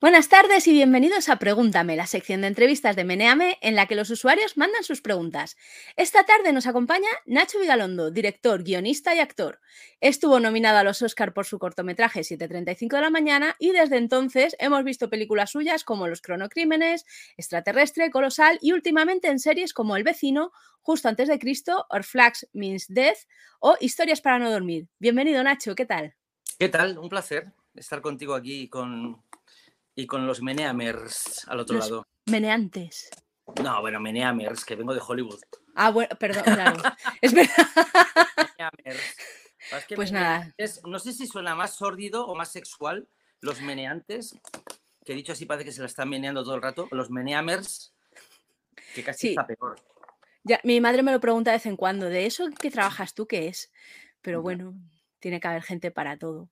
Buenas tardes y bienvenidos a Pregúntame, la sección de entrevistas de Meneame en la que los usuarios mandan sus preguntas. Esta tarde nos acompaña Nacho Vigalondo, director, guionista y actor. Estuvo nominado a los Oscar por su cortometraje 7.35 de la mañana y desde entonces hemos visto películas suyas como Los cronocrímenes, Extraterrestre, Colosal y últimamente en series como El vecino, Justo antes de Cristo, Or Flags Means Death o Historias para no dormir. Bienvenido Nacho, ¿qué tal? ¿Qué tal? Un placer estar contigo aquí con y con los meneamers al otro lado. Meneantes. No, bueno, meneamers, que vengo de Hollywood. Ah, bueno, perdón, claro. es verdad. pues nada. no sé si suena más sórdido o más sexual los meneantes, que dicho así parece que se la están meneando todo el rato, los meneamers, que casi está peor. Ya, mi madre me lo pregunta de vez en cuando, ¿de eso que trabajas tú qué es? Pero bueno, tiene que haber gente para todo.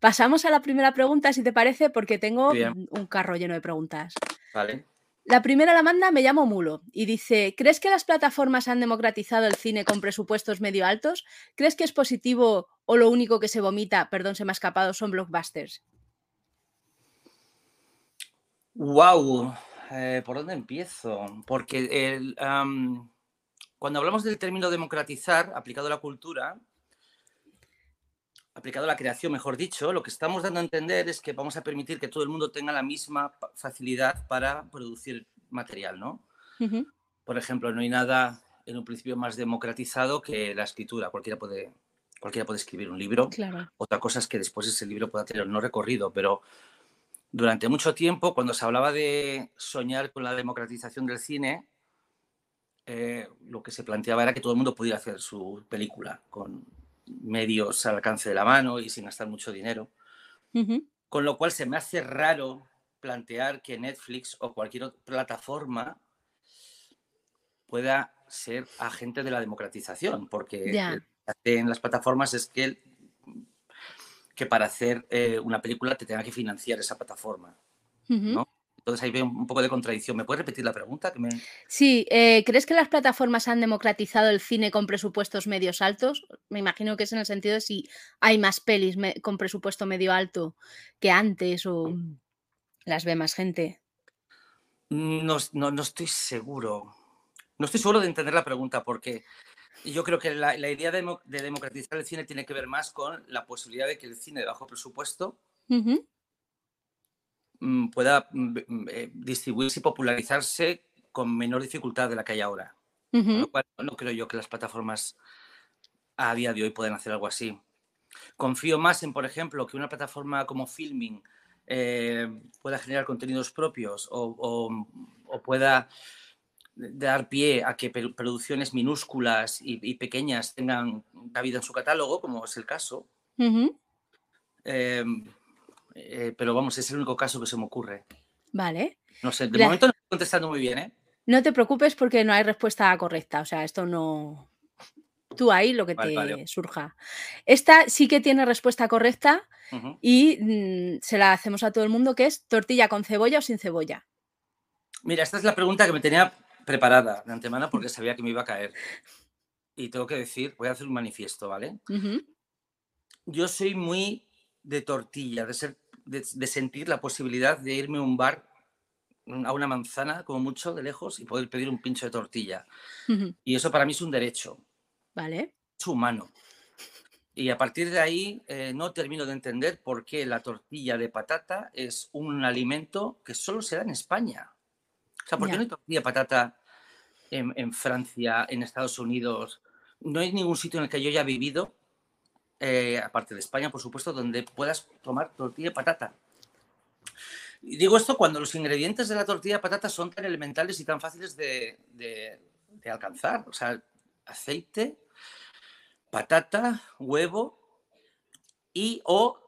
Pasamos a la primera pregunta, si te parece, porque tengo un carro lleno de preguntas. Vale. La primera la manda, me llamo Mulo, y dice, ¿crees que las plataformas han democratizado el cine con presupuestos medio altos? ¿Crees que es positivo o lo único que se vomita, perdón, se me ha escapado, son blockbusters? Wow, eh, ¿por dónde empiezo? Porque cuando hablamos del término democratizar aplicado a la cultura, aplicado a la creación, mejor dicho, lo que estamos dando a entender es que vamos a permitir que todo el mundo tenga la misma facilidad para producir material, ¿no? Por ejemplo, no hay nada en un principio más democratizado que la escritura. Cualquiera puede, cualquiera puede escribir un libro. Otra cosa es que después ese libro pueda tener no recorrido, pero durante mucho tiempo, cuando se hablaba de soñar con la democratización del cine, eh, lo que se planteaba era que todo el mundo pudiera hacer su película con medios al alcance de la mano y sin gastar mucho dinero. Con lo cual se me hace raro plantear que Netflix o cualquier otra plataforma pueda ser agente de la democratización, porque en las plataformas es que, que para hacer eh, una película te tenga que financiar esa plataforma. ¿no? Entonces ahí veo un poco de contradicción. ¿Me puedes repetir la pregunta? Que me... Sí, eh, ¿crees que las plataformas han democratizado el cine con presupuestos medios altos? Me imagino que es en el sentido de si hay más pelis con presupuesto medio alto que antes o las ve más gente. No, no, estoy seguro. No estoy seguro de entender la pregunta porque yo creo que la, idea de, democratizar el cine tiene que ver más con la posibilidad de que el cine de bajo presupuesto pueda mm, mm, eh, distribuirse y popularizarse con menor dificultad de la que hay ahora. lo cual no creo yo que las plataformas a día de hoy puedan hacer algo así. Confío más en, por ejemplo, que una plataforma como Filming eh, pueda generar contenidos propios o, pueda dar pie a que producciones minúsculas y, pequeñas tengan cabida en su catálogo, como es el caso. Eh, pero vamos, es el único caso que se me ocurre. Vale. No sé, de momento no estoy contestando muy bien, ¿eh? No te preocupes porque no hay respuesta correcta. O sea, esto no. Tú ahí lo que te surja. Esta sí que tiene respuesta correcta y mm, se la hacemos a todo el mundo, que es tortilla con cebolla o sin cebolla. Mira, esta es la pregunta que me tenía preparada de antemano porque sabía que me iba a caer. Y tengo que decir, voy a hacer un manifiesto, ¿vale? Yo soy muy de tortilla, de, ser, de, sentir la posibilidad de irme a un bar a una manzana, como mucho, de lejos, y poder pedir un pincho de tortilla. Y eso para mí es un derecho. Vale. Es humano. Y a partir de ahí eh, no termino de entender por qué la tortilla de patata es un alimento que solo se da en España. O sea, ¿por qué no hay tortilla de patata en, en, Francia, en Estados Unidos? No hay ningún sitio en el que yo haya vivido eh, aparte de España, por supuesto, donde puedas tomar tortilla de patata. Y digo esto cuando los ingredientes de la tortilla de patata son tan elementales y tan fáciles de, alcanzar. O sea, aceite, patata, huevo y o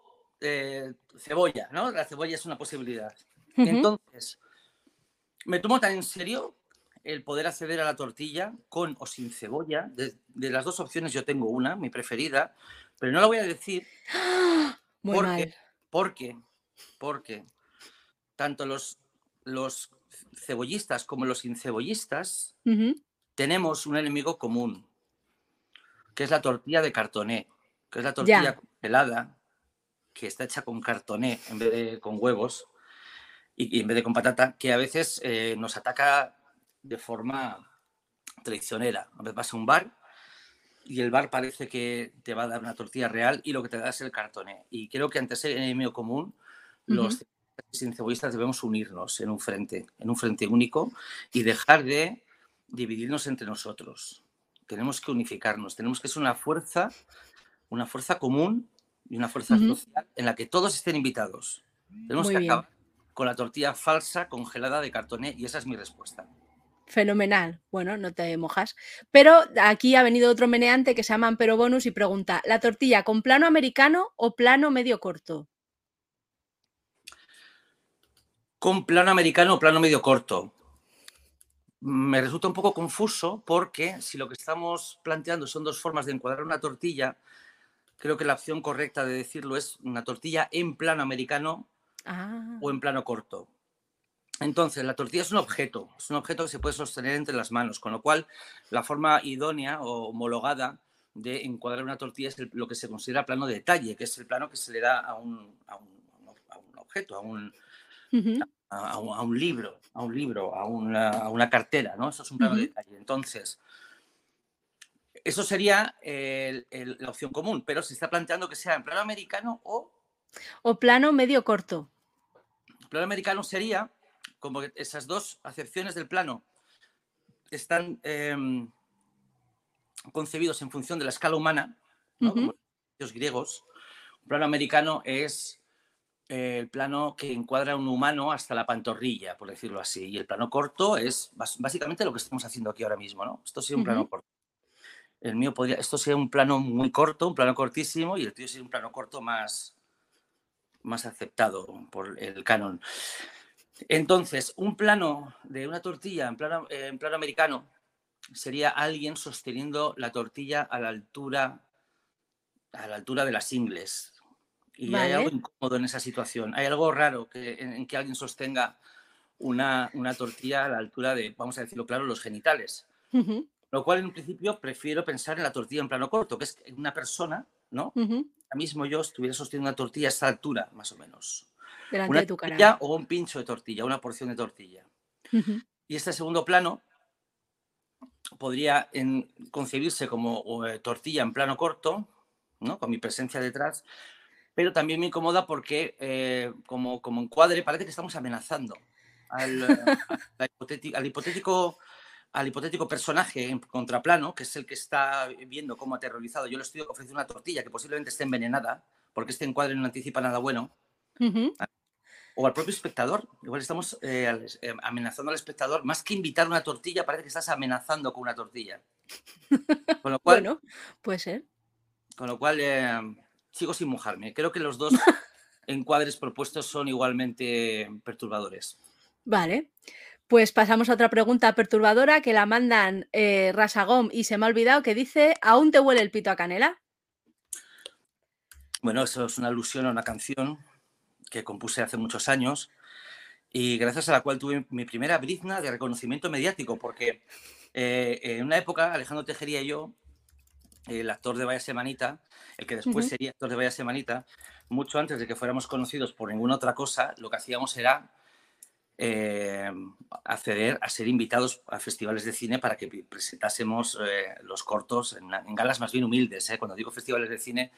eh, cebolla, ¿no? La cebolla es una posibilidad. Entonces, me tomo tan en serio el poder acceder a la tortilla con o sin cebolla. de, las dos opciones yo tengo una, mi preferida, pero no lo voy a decir porque, porque, porque tanto los, los cebollistas como los incebollistas tenemos un enemigo común, que es la tortilla de cartoné, que es la tortilla pelada, que está hecha con cartoné en vez de con huevos. y, en vez de con patata, que a veces eh, nos ataca de forma traicionera. A veces vas a un bar y el bar parece que te va a dar una tortilla real y lo que te da es el cartoné. Y creo que ante ese enemigo común, los cebollistas debemos unirnos en un frente, en un frente único y dejar de dividirnos entre nosotros. Tenemos que unificarnos, tenemos que ser una fuerza, una fuerza común y una fuerza social en la que todos estén invitados. Tenemos que acabar con la tortilla falsa congelada de cartoné y esa es mi respuesta. Fenomenal. Bueno, no te mojas. Pero aquí ha venido otro meneante que se llama Pero Bonus y pregunta: ¿la tortilla con plano americano o plano medio corto? Con plano americano o plano medio corto. Me resulta un poco confuso porque si lo que estamos planteando son dos formas de encuadrar una tortilla, creo que la opción correcta de decirlo es una tortilla en plano americano ah. o en plano corto. Entonces, la tortilla es un objeto, es un objeto que se puede sostener entre las manos, con lo cual la forma idónea o homologada de encuadrar una tortilla es lo que se considera plano de detalle, que es el plano que se le da a un, objeto, a un, a, un, libro, a un libro, a una, cartera, ¿no? Eso es un plano de detalle. Entonces, eso sería la opción común, pero se está planteando que sea en plano americano o... O plano medio corto. Plano americano sería como esas dos acepciones del plano están em, concebidos en función de la escala humana, los griegos, un plano americano es eh, el plano que encuadra a un humano hasta la pantorrilla, por decirlo así, y el plano corto es básicamente lo que estamos haciendo aquí ahora mismo, ¿no? Esto sería un plano corto. El mío podría, esto sería un plano muy corto, un plano cortísimo, y el tuyo sería un plano corto más, más aceptado por el canon. Entonces, un plano de una tortilla en plano, en plano americano sería alguien sosteniendo la tortilla a la altura, a la altura de las ingles. Y hay algo incómodo en esa situación. Hay algo raro que, en, que alguien sostenga una, tortilla a la altura de, vamos a decirlo claro, los genitales. Lo cual, en un principio, prefiero pensar en la tortilla en plano corto, que es una persona, ¿no? Ahora mismo yo estuviera sosteniendo una tortilla a esta altura, más o menos una tortilla o un pincho de tortilla, una porción de tortilla. Y este segundo plano podría concebirse como eh, tortilla en plano corto, ¿no? con mi presencia detrás, pero también me incomoda porque eh, como, como encuadre parece que estamos amenazando al, al, hipotético, al hipotético personaje en contraplano, que es el que está viendo cómo aterrorizado. Yo le estoy ofreciendo una tortilla que posiblemente esté envenenada, porque este encuadre no anticipa nada bueno o al propio espectador. Igual estamos eh, eh, amenazando al espectador. Más que invitar una tortilla, parece que estás amenazando con una tortilla. Con lo cual, bueno, puede ser. Con lo cual, eh, sigo sin mojarme. Creo que los dos encuadres propuestos son igualmente perturbadores. Vale. Pues pasamos a otra pregunta perturbadora que la mandan Rasagom y se me ha olvidado que dice, ¿aún te huele el pito a canela? Bueno, eso es una alusión a una canción que compuse hace muchos años y gracias a la cual tuve mi primera brizna de reconocimiento mediático, porque eh, en una época Alejandro Tejería y yo, el actor de Vaya Semanita, el que después sería actor de Vaya Semanita, mucho antes de que fuéramos conocidos por ninguna otra cosa, lo que hacíamos era eh, acceder a ser invitados a festivales de cine para que presentásemos eh, los cortos en, en, galas más bien humildes. Cuando digo festivales de cine,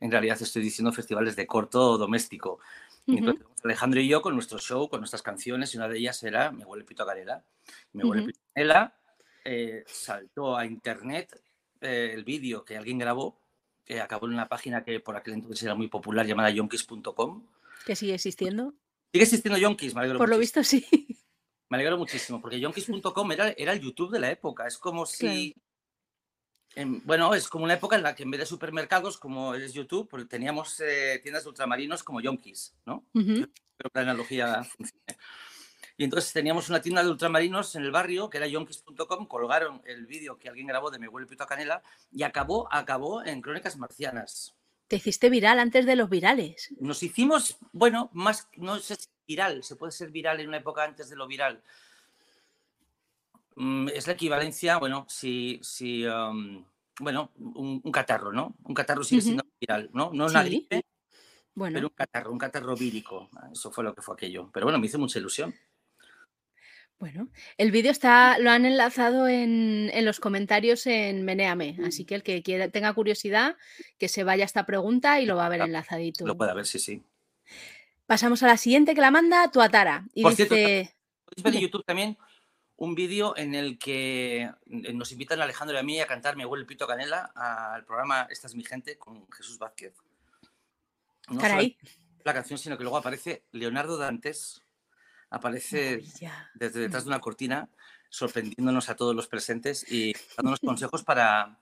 en realidad estoy diciendo festivales de corto doméstico. Entonces, Alejandro y yo con nuestro show, con nuestras canciones, y una de ellas era Me huele pito a canela. Me huele pito a canela, eh, saltó a internet eh, el vídeo que alguien grabó, que acabó en una página que por aquel entonces era muy popular llamada yonkis.com. ¿Que sigue existiendo? Sigue existiendo Yonkis, me alegro Por lo visto sí. Me alegro muchísimo, porque yonkis.com era, era el YouTube de la época. Es como si bueno, es como una época en la que en vez de supermercados, como es YouTube, pues teníamos eh, tiendas de ultramarinos como Yonkis, ¿no? Espero que la analogía funcione. Y entonces teníamos una tienda de ultramarinos en el barrio, que era yonkis.com, colgaron el vídeo que alguien grabó de Me huele pito a canela y acabó, acabó en Crónicas Marcianas. Te hiciste viral antes de los virales. Nos hicimos, bueno, más, no sé si viral, se puede ser viral en una época antes de lo viral. Mm, es la equivalencia, bueno, si, si bueno, un, catarro, ¿no? Un catarro sigue siendo viral, ¿no? No una gripe, Bueno. Pero un catarro, un catarro vírico. Eso fue lo que fue aquello. Pero bueno, me hizo mucha ilusión. Bueno, el vídeo está, lo han enlazado en, los comentarios en Meneame, así que el que quiera, tenga curiosidad, que se vaya a esta pregunta y lo va a ver enlazadito. Lo puede ver, sí, sí. Pasamos a la siguiente que la manda Tuatara. Y dice... podéis ver en YouTube también un vídeo en el que eh, nos invitan a Alejandro y a mí a cantar Me huele el pito canela al programa Esta es mi gente con Jesús Vázquez. No Caray. la canción, sino que luego aparece Leonardo Dantes aparece desde detrás de una cortina sorprendiéndonos a todos los presentes y dándonos consejos para,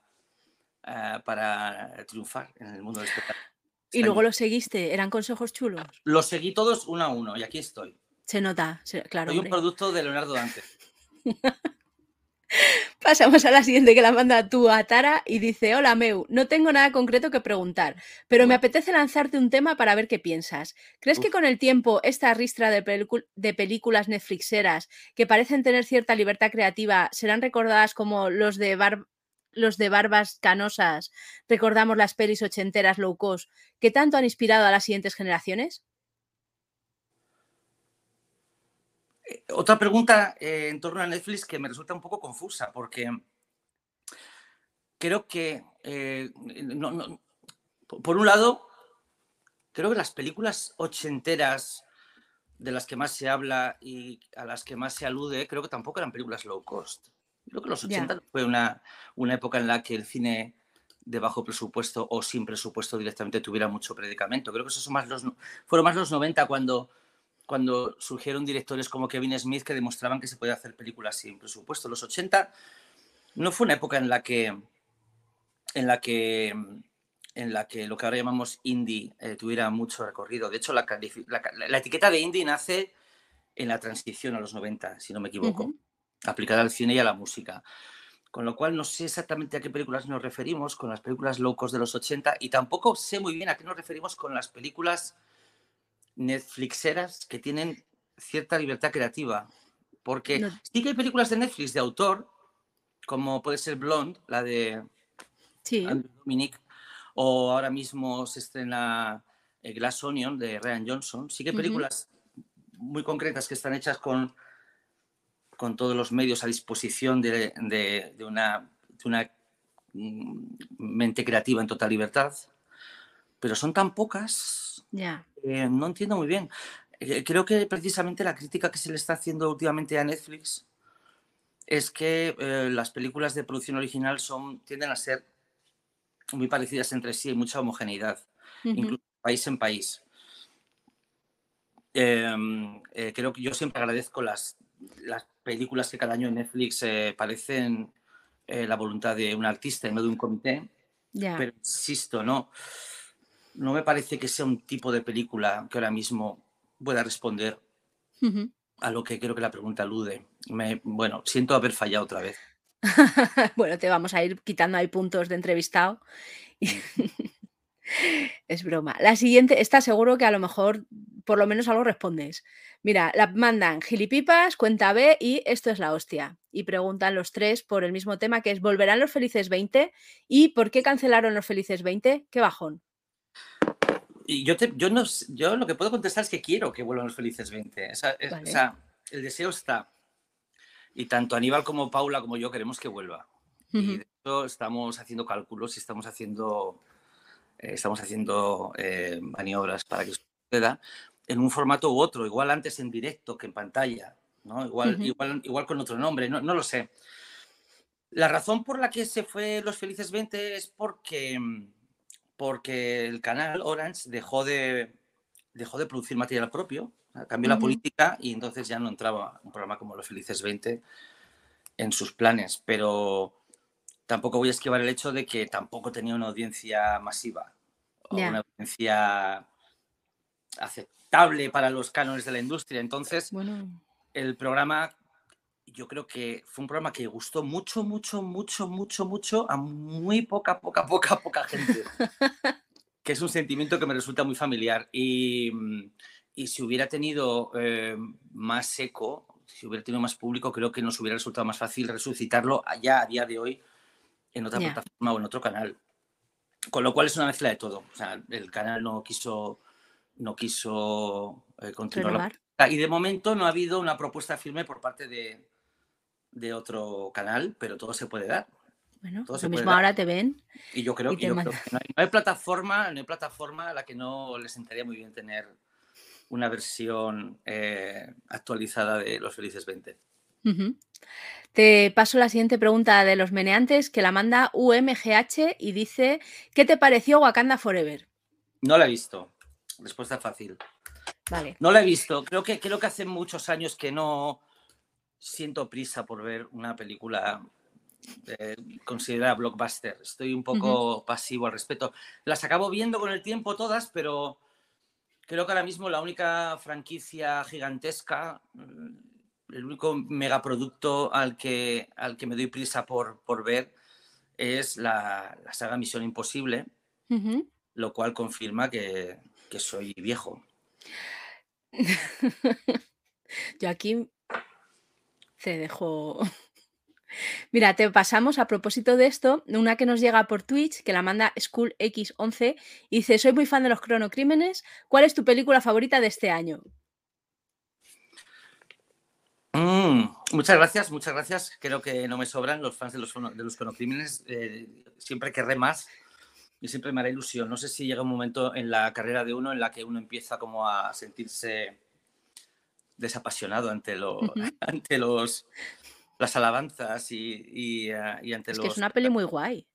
eh, para triunfar en el mundo del espectáculo. ¿Y luego lo seguiste? ¿Eran consejos chulos? Los seguí todos uno a uno y aquí estoy. Se nota, claro. Soy un producto de Leonardo Dante. Pasamos a la siguiente que la manda tú a Tara y dice, hola Meu, no tengo nada concreto que preguntar, pero me apetece lanzarte un tema para ver qué piensas. ¿Crees que con el tiempo esta ristra de, películas Netflixeras que parecen tener cierta libertad creativa serán recordadas como los de, los de barbas canosas, recordamos las pelis ochenteras low cost, que tanto han inspirado a las siguientes generaciones? Eh, otra pregunta eh, en torno a Netflix que me resulta un poco confusa, porque creo que, eh, por un lado, creo que las películas ochenteras de las que más se habla y a las que más se alude, creo que tampoco eran películas low cost. Creo que los 80 fue una, una época en la que el cine de bajo presupuesto o sin presupuesto directamente tuviera mucho predicamento. Creo que esos son más los, fueron más los 90 cuando cuando surgieron directores como Kevin Smith que demostraban que se podía hacer películas sin presupuesto. Los 80 no fue una época en la que, en la que, en la que lo que ahora llamamos indie eh, tuviera mucho recorrido. De hecho, la, la, etiqueta de indie nace en la transición a los 90, si no me equivoco, aplicada al cine y a la música. Con lo cual no sé exactamente a qué películas nos referimos con las películas locos de los 80 y tampoco sé muy bien a qué nos referimos con las películas Netflixeras que tienen cierta libertad creativa. Porque sí que hay películas de Netflix de autor, como puede ser Blonde, la de sí. Andrew Dominic, o ahora mismo se estrena eh, Glass Onion de Ryan Johnson. Sí que hay películas muy concretas que están hechas con, con todos los medios a disposición de, una, de una mm, mente creativa en total libertad, pero son tan pocas ya eh, no entiendo muy bien. Eh, creo que precisamente la crítica que se le está haciendo últimamente a Netflix es que eh, las películas de producción original son, tienden a ser muy parecidas entre sí, hay mucha homogeneidad, incluso país en país. Em, creo que yo siempre agradezco las, las películas que cada año en Netflix parecen la voluntad de un artista y no de un comité. Pero insisto, no no me parece que sea un tipo de película que ahora mismo pueda responder a lo que creo que la pregunta alude. Me, bueno, siento haber fallado otra vez. bueno, te vamos a ir quitando ahí puntos de entrevistado. es broma. La siguiente, está seguro que a lo mejor por lo menos algo respondes. Mira, la mandan gilipipas, cuenta B y esto es la hostia. Y preguntan los tres por el mismo tema que es ¿volverán los felices 20? ¿Y por qué cancelaron los felices 20? ¿Qué bajón? Y yo, yo, no, yo lo que puedo contestar es que quiero que vuelvan los felices 20. O sea, el deseo está. Y tanto Aníbal como Paula como yo queremos que vuelva. Y de hecho estamos haciendo cálculos y estamos haciendo, eh, estamos haciendo eh, maniobras para que suceda en un formato u otro, igual antes en directo que en pantalla, ¿no? igual, igual, igual con otro nombre, no, no lo sé. La razón por la que se fue Los Felices 20 es porque mm, porque el canal Orange dejó de, dejó de producir material propio, cambió la política y entonces ya no entraba un programa como Los Felices 20 en sus planes, pero tampoco voy a esquivar el hecho de que tampoco tenía una audiencia masiva o una audiencia aceptable para los cánones de la industria. Entonces, el programa yo creo que fue un programa que gustó mucho, mucho, mucho, mucho, mucho a muy poca, poca, poca, poca gente. que es un sentimiento que me resulta muy familiar. Y, mm, y si hubiera tenido eh, más eco, si hubiera tenido más público, creo que nos hubiera resultado más fácil resucitarlo allá a día de hoy en otra plataforma o en otro canal. Con lo cual es una mezcla de todo. O sea, el canal no quiso no quiso eh, continuar. Y de momento no ha habido una propuesta firme por parte de, de otro canal, pero todo se puede dar. Bueno, lo mismo ahora te ven. Y yo creo, que no, hay, plataforma, no hay plataforma a la que no les sentaría muy bien tener una versión eh, actualizada de Los Felices 20. Te paso la siguiente pregunta de los meneantes que la manda UMGH y dice: ¿Qué te pareció Wakanda Forever? No la he visto. Respuesta fácil. Vale. No la he visto. Creo que, creo que hace muchos años que no siento prisa por ver una película eh, considerada blockbuster. Estoy un poco pasivo al respecto. Las acabo viendo con el tiempo todas, pero creo que ahora mismo la única franquicia gigantesca, mm, el único megaproducto al que, al que me doy prisa por, por ver es la, saga Misión Imposible, lo cual confirma que, que soy viejo. Yo aquí te dejo Mira, te pasamos a propósito de esto, una que nos llega por Twitch, que la manda SchoolX11, y dice, soy muy fan de los cronocrímenes, ¿cuál es tu película favorita de este año? Mm, muchas gracias, muchas gracias. Creo que no me sobran los fans de los, de los cronocrímenes. Eh, siempre querré más y siempre me hará ilusión. No sé si llega un momento en la carrera de uno en la que uno empieza como a sentirse desapasionado ante, lo, ante los las alabanzas y, y, uh, y ante es los... Que es una peli muy guay.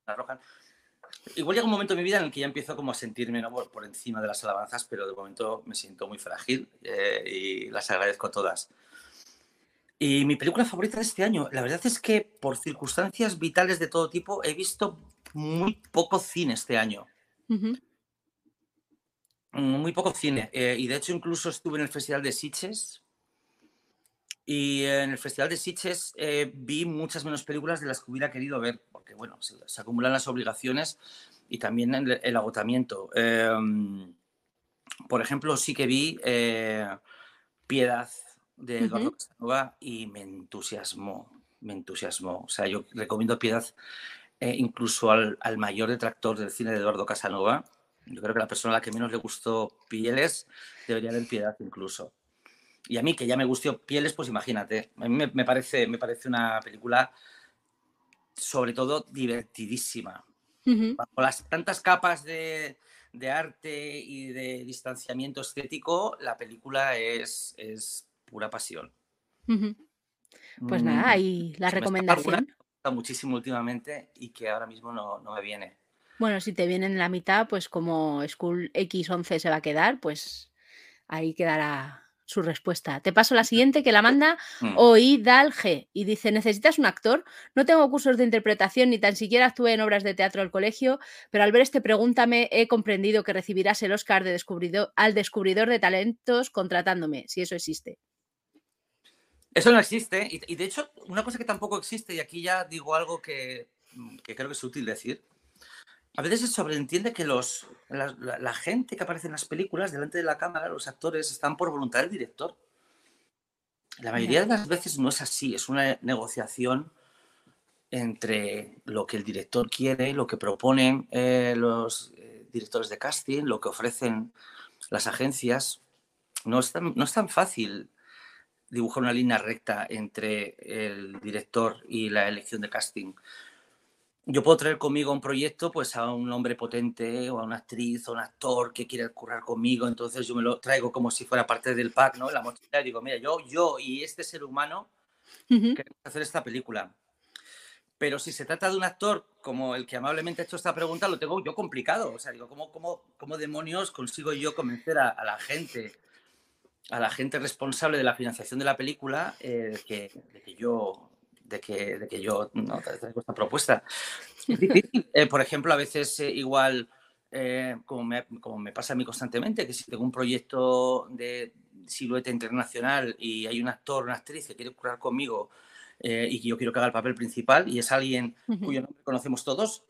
Igual llega un momento en mi vida en el que ya empiezo como a sentirme ¿no? por, por, encima de las alabanzas, pero de momento me siento muy frágil eh, y las agradezco todas. Y mi película favorita de este año, la verdad es que por circunstancias vitales de todo tipo he visto muy poco cine este año. Uh -huh. Muy poco cine. Eh, y de hecho incluso estuve en el Festival de Sitges y en el Festival de Sitges eh, vi muchas menos películas de las que hubiera querido ver, porque bueno, se, se acumulan las obligaciones y también el, el agotamiento. Eh, por ejemplo, sí que vi eh, Piedad de Eduardo uh -huh. Casanova y me entusiasmó, me entusiasmó. O sea, yo recomiendo Piedad eh, incluso al, al, mayor detractor del cine de Eduardo Casanova. Yo creo que la persona a la que menos le gustó Pieles debería ver Piedad incluso. Y a mí, que ya me gustó Pieles, pues imagínate. A mí me, me, parece, me parece una película, sobre todo, divertidísima. Uh -huh. Con las tantas capas de, de, arte y de distanciamiento estético, la película es, es pura pasión. Uh -huh. Pues nada, ahí la recomendación. Me gusta muchísimo últimamente y que ahora mismo no, no me viene. Bueno, si te viene en la mitad, pues como School X11 se va a quedar, pues ahí quedará su respuesta. Te paso la siguiente que la manda mm. Oidal G y dice, ¿necesitas un actor? No tengo cursos de interpretación ni tan siquiera actué en obras de teatro del colegio, pero al ver este pregúntame he comprendido que recibirás el Oscar de descubridor, al descubridor de talentos contratándome, si eso existe. Eso no existe y, y de hecho una cosa que tampoco existe y aquí ya digo algo que, que creo que es útil decir, a veces se sobreentiende que los, la, la, la, gente que aparece en las películas delante de la cámara, los actores, están por voluntad del director. La mayoría de las veces no es así, es una negociación entre lo que el director quiere, lo que proponen eh, los eh, directores de casting, lo que ofrecen las agencias. No es, tan, no es tan fácil dibujar una línea recta entre el director y la elección de casting yo puedo traer conmigo un proyecto pues a un hombre potente o a una actriz o un actor que quiere currar conmigo, entonces yo me lo traigo como si fuera parte del pack, ¿no? La mochila y digo, mira, yo, yo y este ser humano uh -huh. queremos hacer esta película. Pero si se trata de un actor como el que amablemente ha hecho esta pregunta, lo tengo yo complicado. O sea, digo, ¿cómo, cómo, cómo demonios consigo yo convencer a, a, la gente, a la gente responsable de la financiación de la película, eh, de, que, de que yo de que, de que yo no traigo esta propuesta. Es difícil. Eh, por ejemplo, a veces eh, igual, eh, como, me, como me pasa a mí constantemente, que si tengo un proyecto de silueta internacional y hay un actor, una actriz que quiere curar conmigo y que yo quiero que haga el papel principal y es alguien uh -huh. cuyo nombre conocemos todos,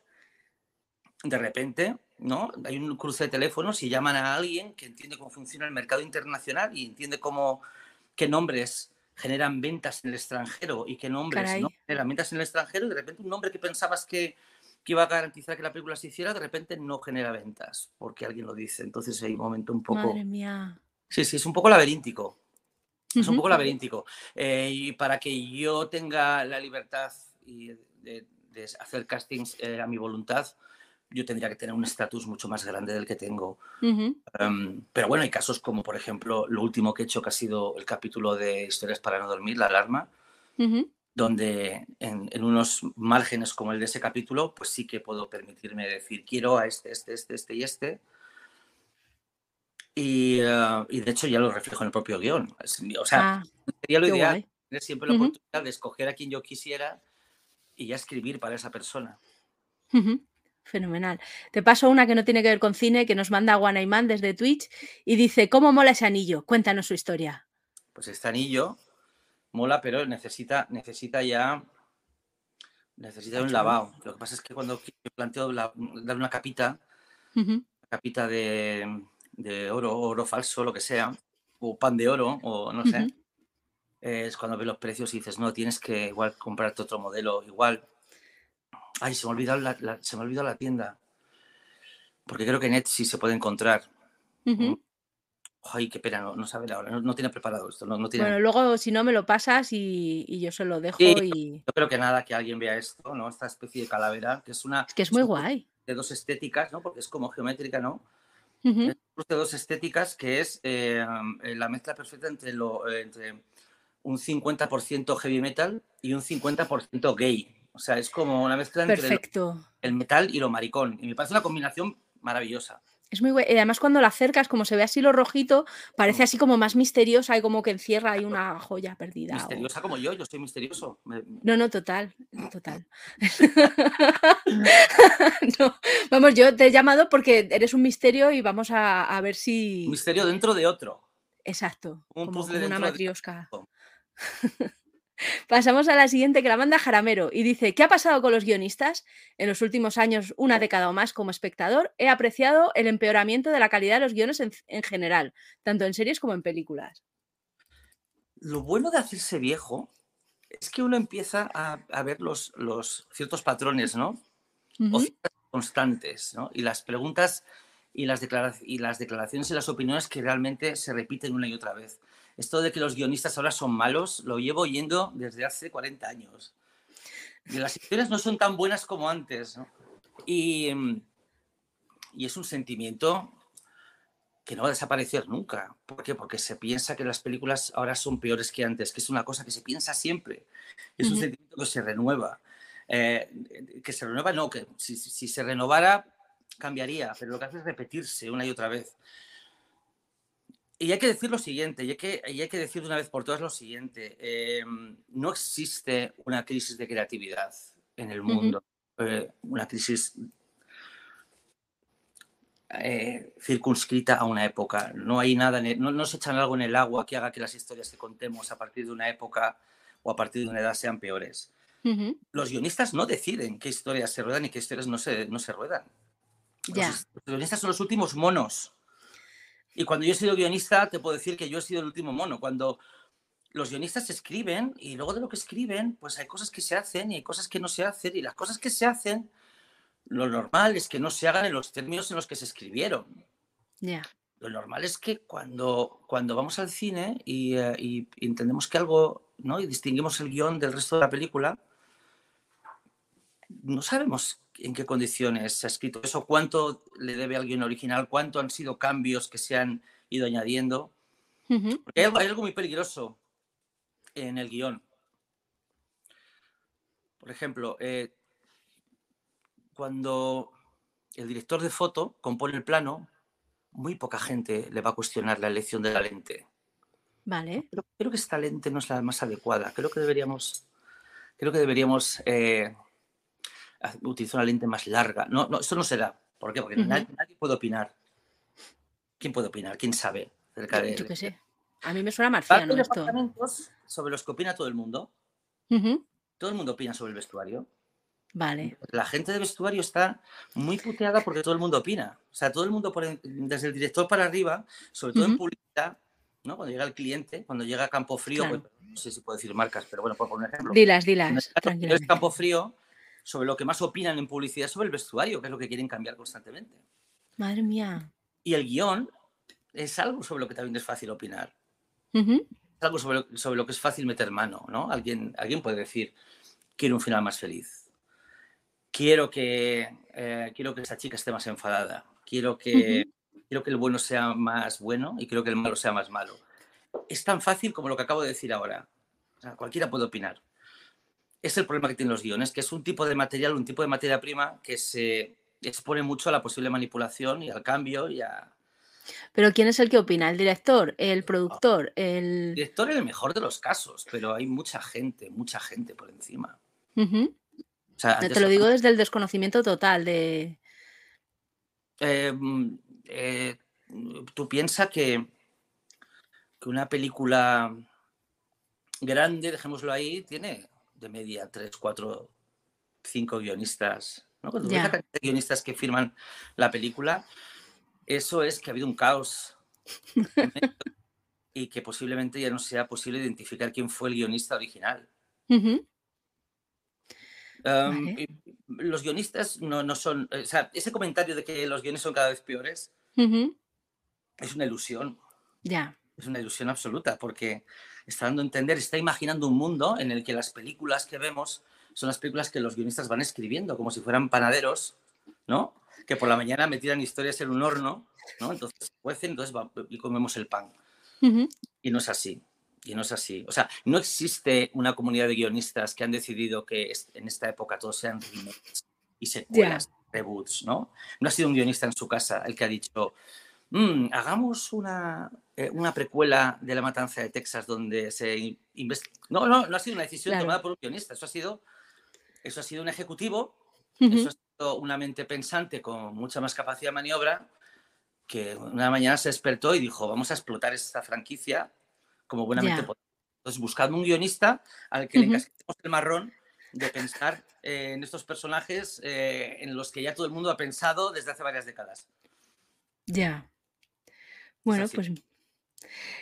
de repente, ¿no? Hay un cruce de teléfonos y llaman a alguien que entiende cómo funciona el mercado internacional y entiende cómo, qué nombres generan ventas en el extranjero y qué nombres Caray. no generan ventas en el extranjero y de repente un nombre que pensabas que, que iba a garantizar que la película se hiciera, de repente no genera ventas, porque alguien lo dice. Entonces hay un momento un poco... Madre mía. Sí, sí, es un poco laberíntico. Es un poco laberíntico. Eh, y para que yo tenga la libertad y de, hacer castings eh, a mi voluntad, yo tendría que tener un estatus mucho más grande del que tengo. Em, pero bueno, hay casos como, por ejemplo, lo último que he hecho, que ha sido el capítulo de Historias para no dormir, la alarma, donde en, en, unos márgenes como el de ese capítulo, pues sí que puedo permitirme decir, quiero a este, este, este, este y este eh, y, de hecho ya lo reflejo en el propio guion. O sea, ah, sería lo ideal tener siempre la oportunidad de escoger a quien yo quisiera y ya escribir para esa persona. Fenomenal. Te paso una que no tiene que ver con cine, que nos manda Guanayman desde Twitch y dice, ¿cómo mola ese anillo? Cuéntanos su historia. Pues este anillo mola, pero necesita, necesita ya necesita un lavado. Lo que pasa es que cuando planteo dar una capita, capita de, de oro, oro falso, lo que sea, o pan de oro, o no sé, es cuando ves los precios y dices, no, tienes que igual comprarte otro modelo, igual. Ay, se me ha olvidado la, se me la tienda. Porque creo que en Etsy se puede encontrar. Mm. Ay, qué pena, no, no sabe ahora, no, tiene preparado esto. No, tiene... Bueno, luego si no me lo pasas y, yo se lo dejo y... Yo creo que nada, que alguien vea esto, ¿no? Esta especie de calavera, que es una... Es que es muy guay. De dos estéticas, ¿no? Porque es como geométrica, ¿no? de dos estéticas que es eh, la mezcla perfecta entre, lo, eh, entre un 50% heavy metal y un 50% gay. O sea, es como una mezcla entre el metal y lo maricón. Y me parece una combinación maravillosa. Es muy bueno. Y además cuando la acercas, como se ve así lo rojito, parece así como más misteriosa y como que encierra ahí una joya perdida. Misteriosa como yo, yo soy misterioso. No, no, total, total. vamos, yo te he llamado porque eres un misterio y vamos a, ver si... Un misterio dentro de otro. Exacto. como, una matriosca. Pasamos a la siguiente que la manda Jaramero y dice, ¿qué ha pasado con los guionistas? En los últimos años, una década o más como espectador, he apreciado el empeoramiento de la calidad de los guiones en, general, tanto en series como en películas. Lo bueno de hacerse viejo es que uno empieza a, ver los, los, ciertos patrones, ¿no? O ciertas constantes, ¿no? Y las preguntas y las, y las declaraciones y las opiniones que realmente se repiten una y otra vez esto de que los guionistas ahora son malos, lo llevo oyendo desde hace 40 años. Y las historias no son tan buenas como antes. Y, y es un sentimiento que no va a desaparecer nunca. ¿Por qué? Porque se piensa que las películas ahora son peores que antes, que es una cosa que se piensa siempre. Es un sentimiento que se renueva. Eh, que se renueva, no, que si, si, se renovara cambiaría, pero lo que hace es repetirse una y otra vez. Y hay que decir lo siguiente, y hay que, hay que decir de una vez por todas lo siguiente, em, no existe una crisis de creatividad en el mundo, eh, una crisis eh, circunscrita a una época. No hay nada, no, no, se echan algo en el agua que haga que las historias que contemos a partir de una época o a partir de una edad sean peores. Los guionistas no deciden qué historias se ruedan y qué historias no se, no se ruedan. los guionistas son los últimos monos y cuando yo he sido guionista, te puedo decir que yo he sido el último mono. Cuando los guionistas escriben y luego de lo que escriben, pues hay cosas que se hacen y hay cosas que no se hacen. Y las cosas que se hacen, lo normal es que no se hagan en los términos en los que se escribieron. Lo normal es que cuando, cuando vamos al cine y, eh, y, entendemos que algo, ¿no? Y distinguimos el guion del resto de la película, no sabemos en qué condiciones se ha escrito eso, cuánto le debe al guion original, cuánto han sido cambios que se han ido añadiendo. Porque hay algo, muy peligroso en el guion. Por ejemplo, eh, cuando el director de foto compone el plano, muy poca gente le va a cuestionar la elección de la lente. Vale. Creo que esta lente no es la más adecuada. Creo que deberíamos, creo que deberíamos eh, utilizo una lente más larga. No, no, esto no se da. ¿Por qué? Porque nadie, puede opinar. ¿Quién puede opinar? ¿Quién sabe acerca de...? Yo qué sé. A mí me suena marciano esto. sobre los que opina todo el mundo. Todo el mundo opina sobre el vestuario. Vale. La gente de vestuario está muy puteada porque todo el mundo opina. O sea, todo el mundo, desde el director para arriba, sobre todo en publicidad, ¿no? Cuando llega el cliente, cuando llega a Campo Frío, pues, no sé si puedo decir marcas, pero bueno, por poner ejemplo. Dilas, dilas. Cuando Campo Frío, sobre lo que más opinan en publicidad sobre el vestuario, que es lo que quieren cambiar constantemente. Madre mía. Y el guion es algo sobre lo que también es fácil opinar. Ujú. Es algo sobre lo, sobre lo que es fácil meter mano, ¿no? Alguien, alguien puede decir, quiero un final más feliz. Quiero que, eh, quiero que esa chica esté más enfadada. Quiero que, quiero que el bueno sea más bueno y quiero que el malo sea más malo. Es tan fácil como lo que acabo de decir ahora. O sea, cualquiera puede opinar. Es el problema que tienen los guiones, que es un tipo de material, un tipo de materia prima que se expone mucho a la posible manipulación y al cambio y a... Pero ¿quién es el que opina? ¿El director? ¿El productor? El El... director en el mejor de los casos, pero hay mucha gente, mucha gente por encima. Ujú. O sea, Te lo digo desde el desconocimiento total de... Eh, eh, tú piensas que, que una película grande, dejémoslo ahí, tiene de media 3, 4, 5 guionistas. ¿no? Cuando ves Ya. la cantidad de guionistas que firman la película, eso es que ha habido un caos y que posiblemente ya no sea posible identificar quién fue el guionista original. Um, Vale. y Los guionistas no, no son. O sea, ese comentario de que los guiones son cada vez peores es una ilusión. Ya. Es una ilusión absoluta porque está dando a entender, está imaginando un mundo en el que las películas que vemos son las películas que los guionistas van escribiendo, como si fueran panaderos, ¿no? Que por la mañana me tiran historias en un horno, ¿no? Entonces cuecen, entonces va- y comemos el pan. Y no es así. Y no es así. O sea, no existe una comunidad de guionistas que han decidido que en esta época todos sean remakes y secuelas, reboots, ¿no? No ha sido un guionista en su casa el que ha dicho, "Mm, hagamos una, eh, una precuela de La Matanza de Texas donde se. No, no, no ha sido una decisión Claro. tomada por un guionista. Eso ha sido, eso ha sido un ejecutivo, eso ha sido una mente pensante con mucha más capacidad de maniobra que una mañana se despertó y dijo, vamos a explotar esta franquicia como buenamente podemos. Entonces, buscadme un guionista al que le encasquemos el marrón de pensar eh, en estos personajes eh, en los que ya todo el mundo ha pensado desde hace varias décadas. Ya. Bueno, pues.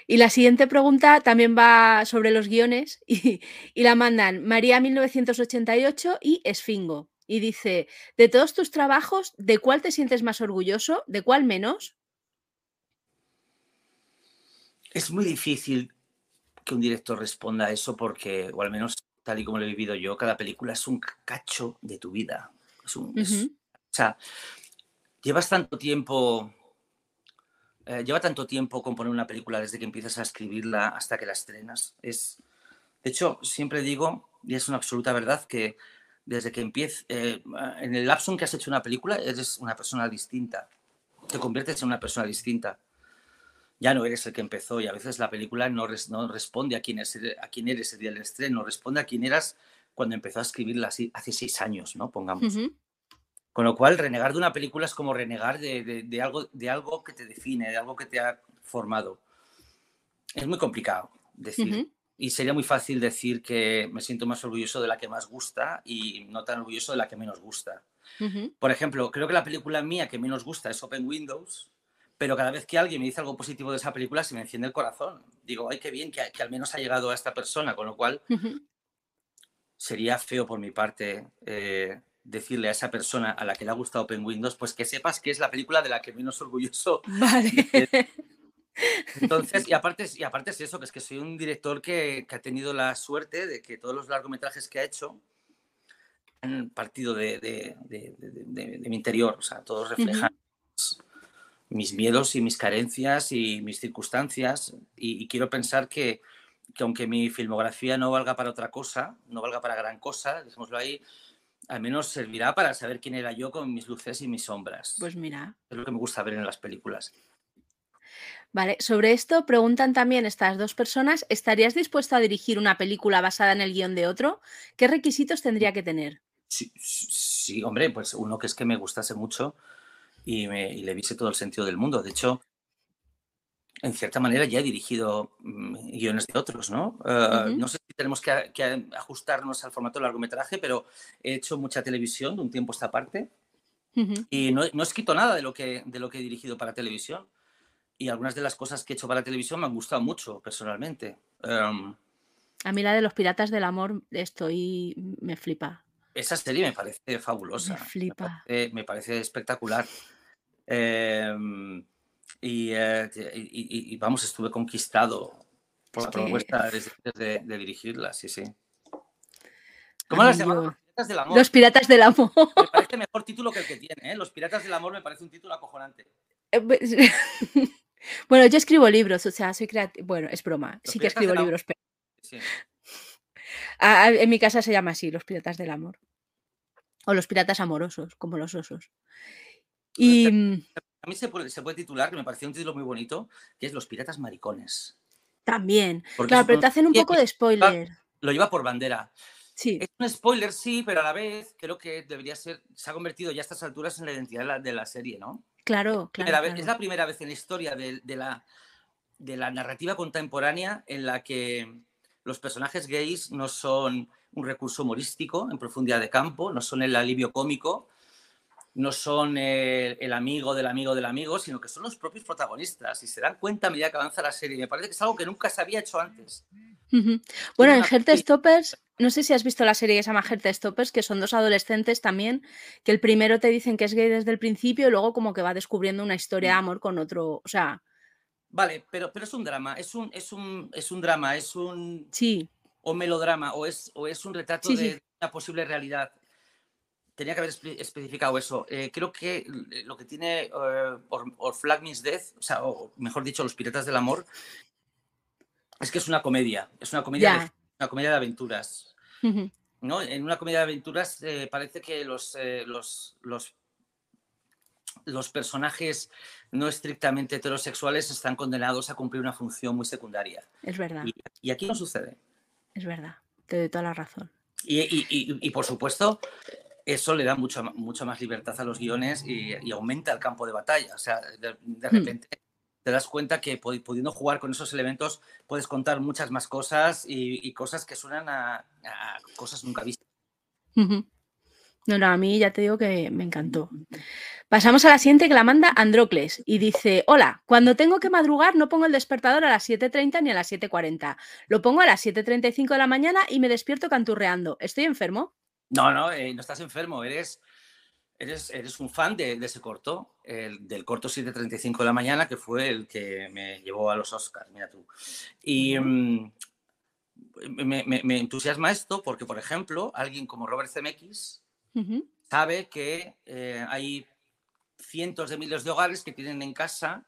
Y la siguiente pregunta también va sobre los guiones y, y la mandan María 1988 y Esfingo. Y dice, de todos tus trabajos, ¿de cuál te sientes más orgulloso? ¿De cuál menos? Es muy difícil que un director responda a eso porque, o al menos tal y como lo he vivido yo, cada película es un cacho de tu vida. Es un, es- o sea, llevas tanto tiempo, eh, lleva tanto tiempo componer una película desde que empiezas a escribirla hasta que la estrenas. Es, de hecho, siempre digo, y es una absoluta verdad, que desde que empiezas, en el lapso en que has hecho una película, eres una persona distinta. Te conviertes en una persona distinta. Ya no eres el que empezó y a veces la película no, res- no responde a quién, es, a quién eres el día del estreno, responde a quién eras cuando empezó a escribirla así- hace seis años, ¿no? Pongamos. Con lo cual, renegar de una película es como renegar de, de- de algo, de algo que te define, de algo que te ha formado. Es muy complicado decir. Y sería muy fácil decir que me siento más orgulloso de la que más gusta y no tan orgulloso de la que menos gusta. Por ejemplo, creo que la película mía que menos gusta es Open Windows, pero cada vez que alguien me dice algo positivo de esa película se me enciende el corazón. Digo, ay, qué bien que, que al menos ha llegado a esta persona, con lo cual sería feo por mi parte eh, decirle a esa persona a la que le ha gustado Open Windows, pues que sepas que es la película de la que menos orgulloso. Vale. Entonces, y aparte, y aparte es eso, que es que soy un director que, que ha tenido la suerte de que todos los largometrajes que ha hecho han partido de, de- de- mi interior, o sea, todos reflejan mis miedos y mis carencias y mis circunstancias. Y, y quiero pensar que, que aunque mi filmografía no valga para otra cosa, no valga para gran cosa, dejémoslo ahí, al menos servirá para saber quién era yo con mis luces y mis sombras. Pues mira. es lo que me gusta ver en las películas. Vale, sobre esto preguntan también estas dos personas, ¿estarías dispuesto a dirigir una película basada en el guion de otro? ¿Qué requisitos tendría que tener? Sí, hombre, pues uno que es que me gustase mucho y, me, y le viese todo el sentido del mundo. De hecho, en cierta manera ya he dirigido mm, guiones de otros, ¿no? Uh, Ujú. No sé si tenemos que, que ajustarnos al formato de largometraje, pero he hecho mucha televisión de un tiempo a esta parte Ujú. y no, no he escrito nada de lo, que, de lo que he dirigido para televisión. Y algunas de las cosas que he hecho para televisión me han gustado mucho, personalmente. Um, A mí la de los piratas del amor estoy me flipa. esa serie me parece fabulosa. Me flipa. Me parece, espectacular. Eh, y, vamos, estuve conquistado por la propuesta de, dirigirla, sí, sí. ¿Cómo las llamamos? Los Piratas del Amor. Los Piratas del Amor. Me parece mejor título que el que tiene, ¿eh? Los Piratas del Amor me parece un título acojonante. Eh, pues, bueno, yo escribo libros, o sea, soy creativa. Bueno, es broma, sí que escribo libros. Pero... Sí. en mi casa se llama así, Los Piratas del Amor. O los piratas amorosos, como los osos. Y... A mí se puede, titular, que me pareció un título muy bonito, que es Los Piratas Maricones. También. claro, pero te hacen un poco de spoiler. Lo lleva por bandera. Sí. Es un spoiler, sí, pero a la vez creo que debería ser, se ha convertido ya a estas alturas en la identidad de la, serie, ¿no? Claro, claro, Es la primera vez en la historia de, la, de la narrativa contemporánea en la que los personajes gays no son un recurso humorístico en profundidad de campo, no son el alivio cómico, no son el, amigo del amigo del amigo, sino que son los propios protagonistas y se dan cuenta a medida que avanza la serie. Me parece que es algo que nunca se había hecho antes. Bueno, en Stoppers, no sé si has visto la serie que se llama Stoppers, que son dos adolescentes también, que el primero te dicen que es gay desde el principio y luego como que va descubriendo una historia de mm. amor con otro, o sea... Vale, pero, pero es un drama, es un, es un, es un drama, es un... Sí. O melodrama, o es, o es un retrato de una posible realidad tenía que haber especificado eso. Eh, creo que lo que tiene eh, or, Flag Means Death, o sea, o mejor dicho, Los Piratas del Amor, es que es una comedia. Es una comedia, de, una comedia de aventuras. ¿no? En una comedia de aventuras eh, parece que los, los, los, los, personajes no estrictamente heterosexuales están condenados a cumplir una función muy secundaria. Es verdad. Y, aquí no sucede. Es verdad. Te doy toda la razón. Y, y, y, por supuesto, eso le da mucha, mucha más libertad a los guiones y, aumenta el campo de batalla. O sea, de, hmm. repente te das cuenta que pudiendo jugar con esos elementos puedes contar muchas más cosas y, cosas que suenan a, cosas nunca vistas. No, no, a mí ya te digo que me encantó. Pasamos a la siguiente que la manda Androcles y dice, hola, cuando tengo que madrugar no pongo el despertador a las 7.30 ni a las 7.40. Lo pongo a las 7.35 de la mañana y me despierto canturreando. ¿Estoy enfermo? No, no, eh, no estás enfermo, eres, eres, eres un fan de, ese corto, el, del corto 7.35 de la mañana, que fue el que me llevó a los Oscars, mira tú. Y mm, me, entusiasma esto porque, por ejemplo, alguien como Robert Zemeckis sabe que eh, hay cientos de miles de hogares que tienen en casa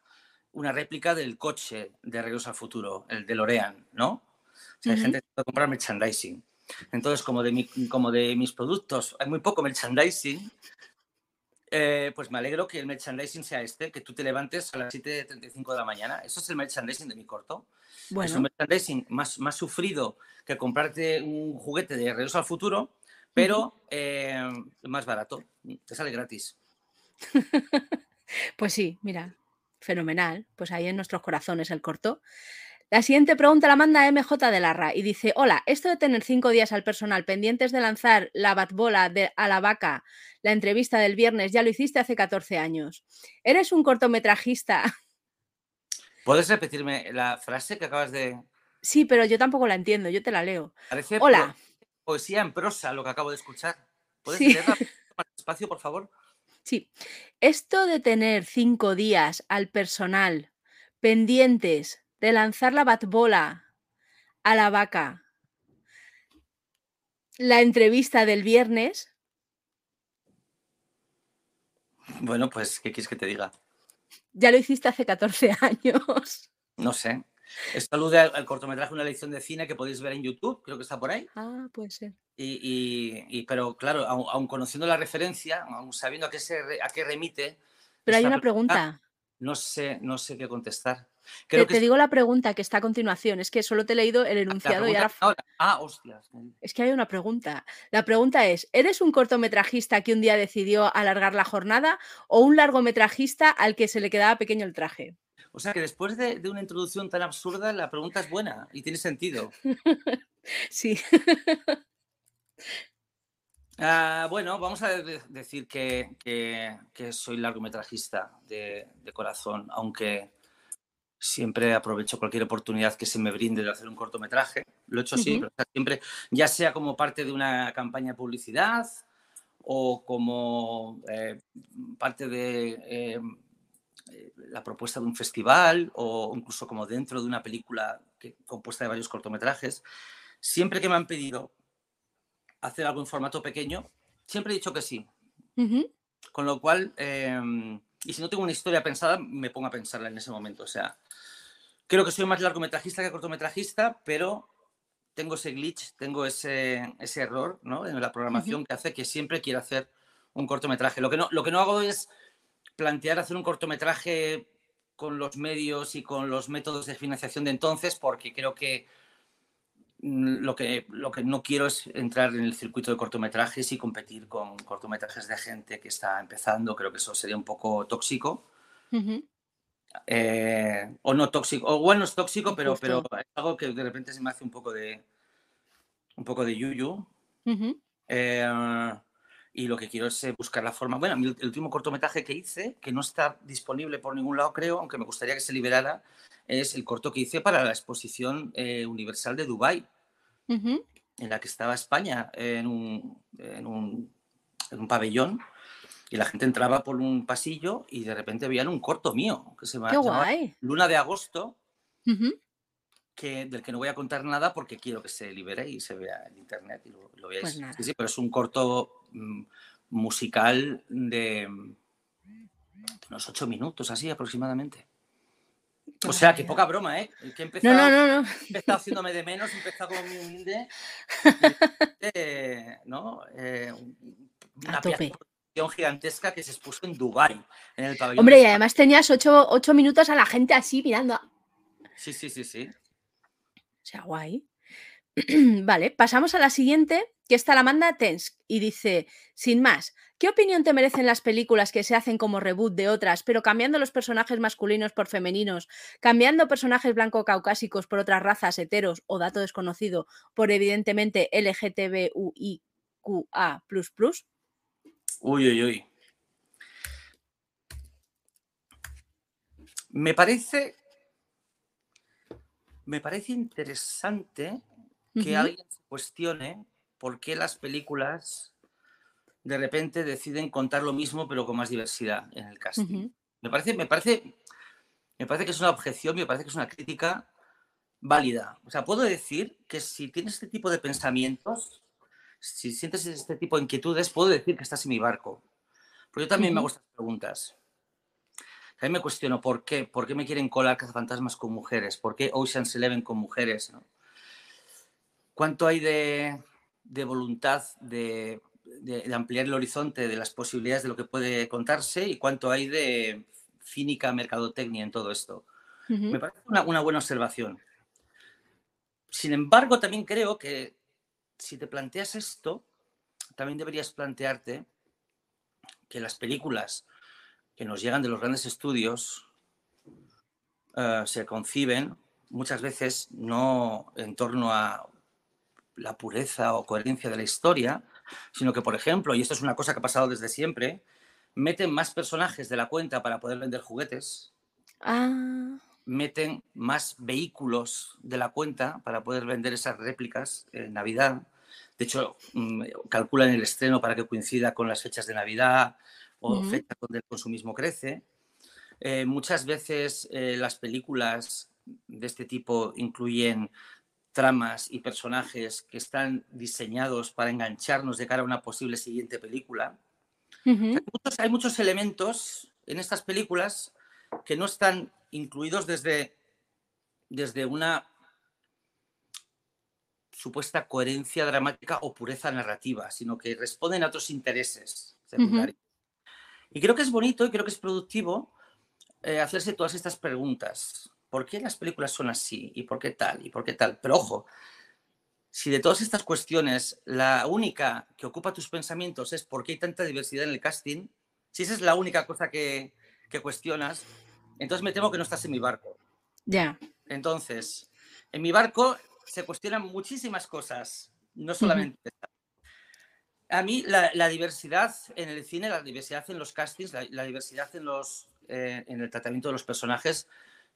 una réplica del coche de Regreso al Futuro, el de Lorean, ¿no? O sea, hay gente que puede comprar merchandising. Entonces, como de, como de mis productos hay muy poco merchandising, eh, pues me alegro que el merchandising sea este, que tú te levantes a las 7.35 de la mañana. Eso es el merchandising de mi corto. Es un merchandising más, más sufrido que comprarte un juguete de Regreso al Futuro, pero eh, más barato. Te sale gratis. pues sí, mira, fenomenal. Pues ahí en nuestros corazones el corto. La siguiente pregunta la manda MJ de Larra y dice: Hola, esto de tener cinco días al personal pendientes de lanzar la batbola de, a la vaca, la entrevista del viernes, ya lo hiciste hace 14 años. ¿Eres un cortometrajista? ¿Puedes repetirme la frase que acabas de.? Sí, pero yo tampoco la entiendo, yo te la leo. Parece Hola. poesía en prosa lo que acabo de escuchar. ¿Puedes leerla más despacio, por favor? Sí. Esto de tener cinco días al personal pendientes de lanzar la batbola a la vaca. La entrevista del viernes. Bueno, pues, ¿qué quieres que te diga? Ya lo hiciste hace 14 años. No sé. Esto alude al, cortometraje Una lección de cine que podéis ver en YouTube, creo que está por ahí. Ah, puede ser. Y, pero claro, aun, conociendo la referencia, aun sabiendo a qué, se, a qué remite. Pero hay una pregunta. No sé, no sé qué contestar te, digo la pregunta que está a continuación, es que solo te he leído el enunciado y ahora... Ah, hostias. Es que hay una pregunta. La pregunta es, ¿eres un cortometrajista que un día decidió alargar la jornada o un largometrajista al que se le quedaba pequeño el traje? O sea que después de, una introducción tan absurda, la pregunta es buena y tiene sentido. sí. Ah, bueno, vamos a decir que, soy largometrajista de, corazón, aunque siempre aprovecho cualquier oportunidad que se me brinde de hacer un cortometraje. Lo he hecho siempre, ya sea como parte de una campaña de publicidad o como eh, parte de eh, la propuesta de un festival o incluso como dentro de una película que, compuesta de varios cortometrajes. Siempre que me han pedido hacer algo en formato pequeño, siempre he dicho que sí. Con lo cual, em, y si no tengo una historia pensada, me pongo a pensarla en ese momento. O sea, creo que soy más largometrajista que cortometrajista, pero tengo ese glitch, tengo ese, ese error ¿no? en la programación que hace que siempre quiera hacer un cortometraje. Lo que, no, lo que no hago es plantear hacer un cortometraje con los medios y con los métodos de financiación de entonces, porque creo que Mm, lo que, lo que no quiero es entrar en el circuito de cortometrajes y competir con cortometrajes de gente que está empezando. Creo que eso sería un poco tóxico. Eh, o no tóxico, o bueno, es tóxico, pero, pero es algo que de repente se me hace un poco de un poco de yuyu. Eh, y lo que quiero es eh, buscar la forma. Bueno, el, último cortometraje que hice, que no está disponible por ningún lado, creo, aunque me gustaría que se liberara, es el corto que hice para la exposición eh, universal de Dubái, en la que estaba España en un, en, un, en un, pabellón y la gente entraba por un pasillo y de repente veían un corto mío que se llama Luna de Agosto, que, del que no voy a contar nada porque quiero que se libere y se vea en internet y lo, veáis. Pues sí, sí, pero es un corto mm, musical de unos ocho minutos así aproximadamente. O sea, que poca broma, ¿eh? que empezado, no, no, no, no. empezado haciéndome de menos, empezado como muy humilde. eh, ¿no? Eh, una producción gigantesca que se expuso en Dubái, en el pabellón. Hombre, y además tenías ocho, ocho, minutos a la gente así mirando. Sí, sí, sí, sí. O sea, guay. vale, pasamos a la siguiente, que esta la manda Tensk y dice, sin más, ¿qué opinión te merecen las películas que se hacen como reboot de otras, pero cambiando los personajes masculinos por femeninos, cambiando personajes blanco-caucásicos por otras razas, heteros o dato desconocido, por evidentemente LGTBUIQA++? Uy, uy, uy. Me parece me parece interesante que alguien se cuestione por qué las películas de repente deciden contar lo mismo pero con más diversidad en el casting. me, parece, me, parece, me parece que es una objeción, me parece que es una crítica válida. O sea, puedo decir que si tienes este tipo de pensamientos, si sientes este tipo de inquietudes, puedo decir que estás en mi barco. Pero yo también me hago estas preguntas. Mí me cuestiono por qué, por qué me quieren colar cazafantasmas con mujeres, por qué Ocean's Eleven con mujeres, ¿no? ¿Cuánto hay de, voluntad de, ampliar el horizonte de las posibilidades de lo que puede contarse y cuánto hay de cínica mercadotecnia en todo esto? Me parece una, buena observación. Sin embargo, también creo que si te planteas esto, también deberías plantearte que las películas que nos llegan de los grandes estudios eh, se conciben muchas veces no en torno a la pureza o coherencia de la historia, sino que, por ejemplo, y esto es una cosa que ha pasado desde siempre, meten más personajes de la cuenta para poder vender juguetes. Ah. Meten más vehículos de la cuenta para poder vender esas réplicas en Navidad. De hecho, mm, calculan el estreno para que coincida con las fechas de Navidad o fechas donde el consumismo crece. Eh, muchas veces eh, las películas de este tipo incluyen tramas y personajes que están diseñados para engancharnos de cara a una posible siguiente película. hay, muchos, elementos en estas películas que no están incluidos desde, desde una supuesta coherencia dramática o pureza narrativa, sino que responden a otros intereses secundarios. Y creo que es bonito y creo que es productivo eh, hacerse todas estas preguntas. ¿por qué las películas son así? ¿Y por qué tal? ¿Y por qué tal? Pero ojo, si de todas estas cuestiones la única que ocupa tus pensamientos es por qué hay tanta diversidad en el casting, si esa es la única cosa que, cuestionas, entonces me temo que no estás en mi barco. Ya. Entonces, en mi barco se cuestionan muchísimas cosas, no solamente A mí la, diversidad en el cine, la diversidad en los castings, la, diversidad en, los, eh, en el tratamiento de los personajes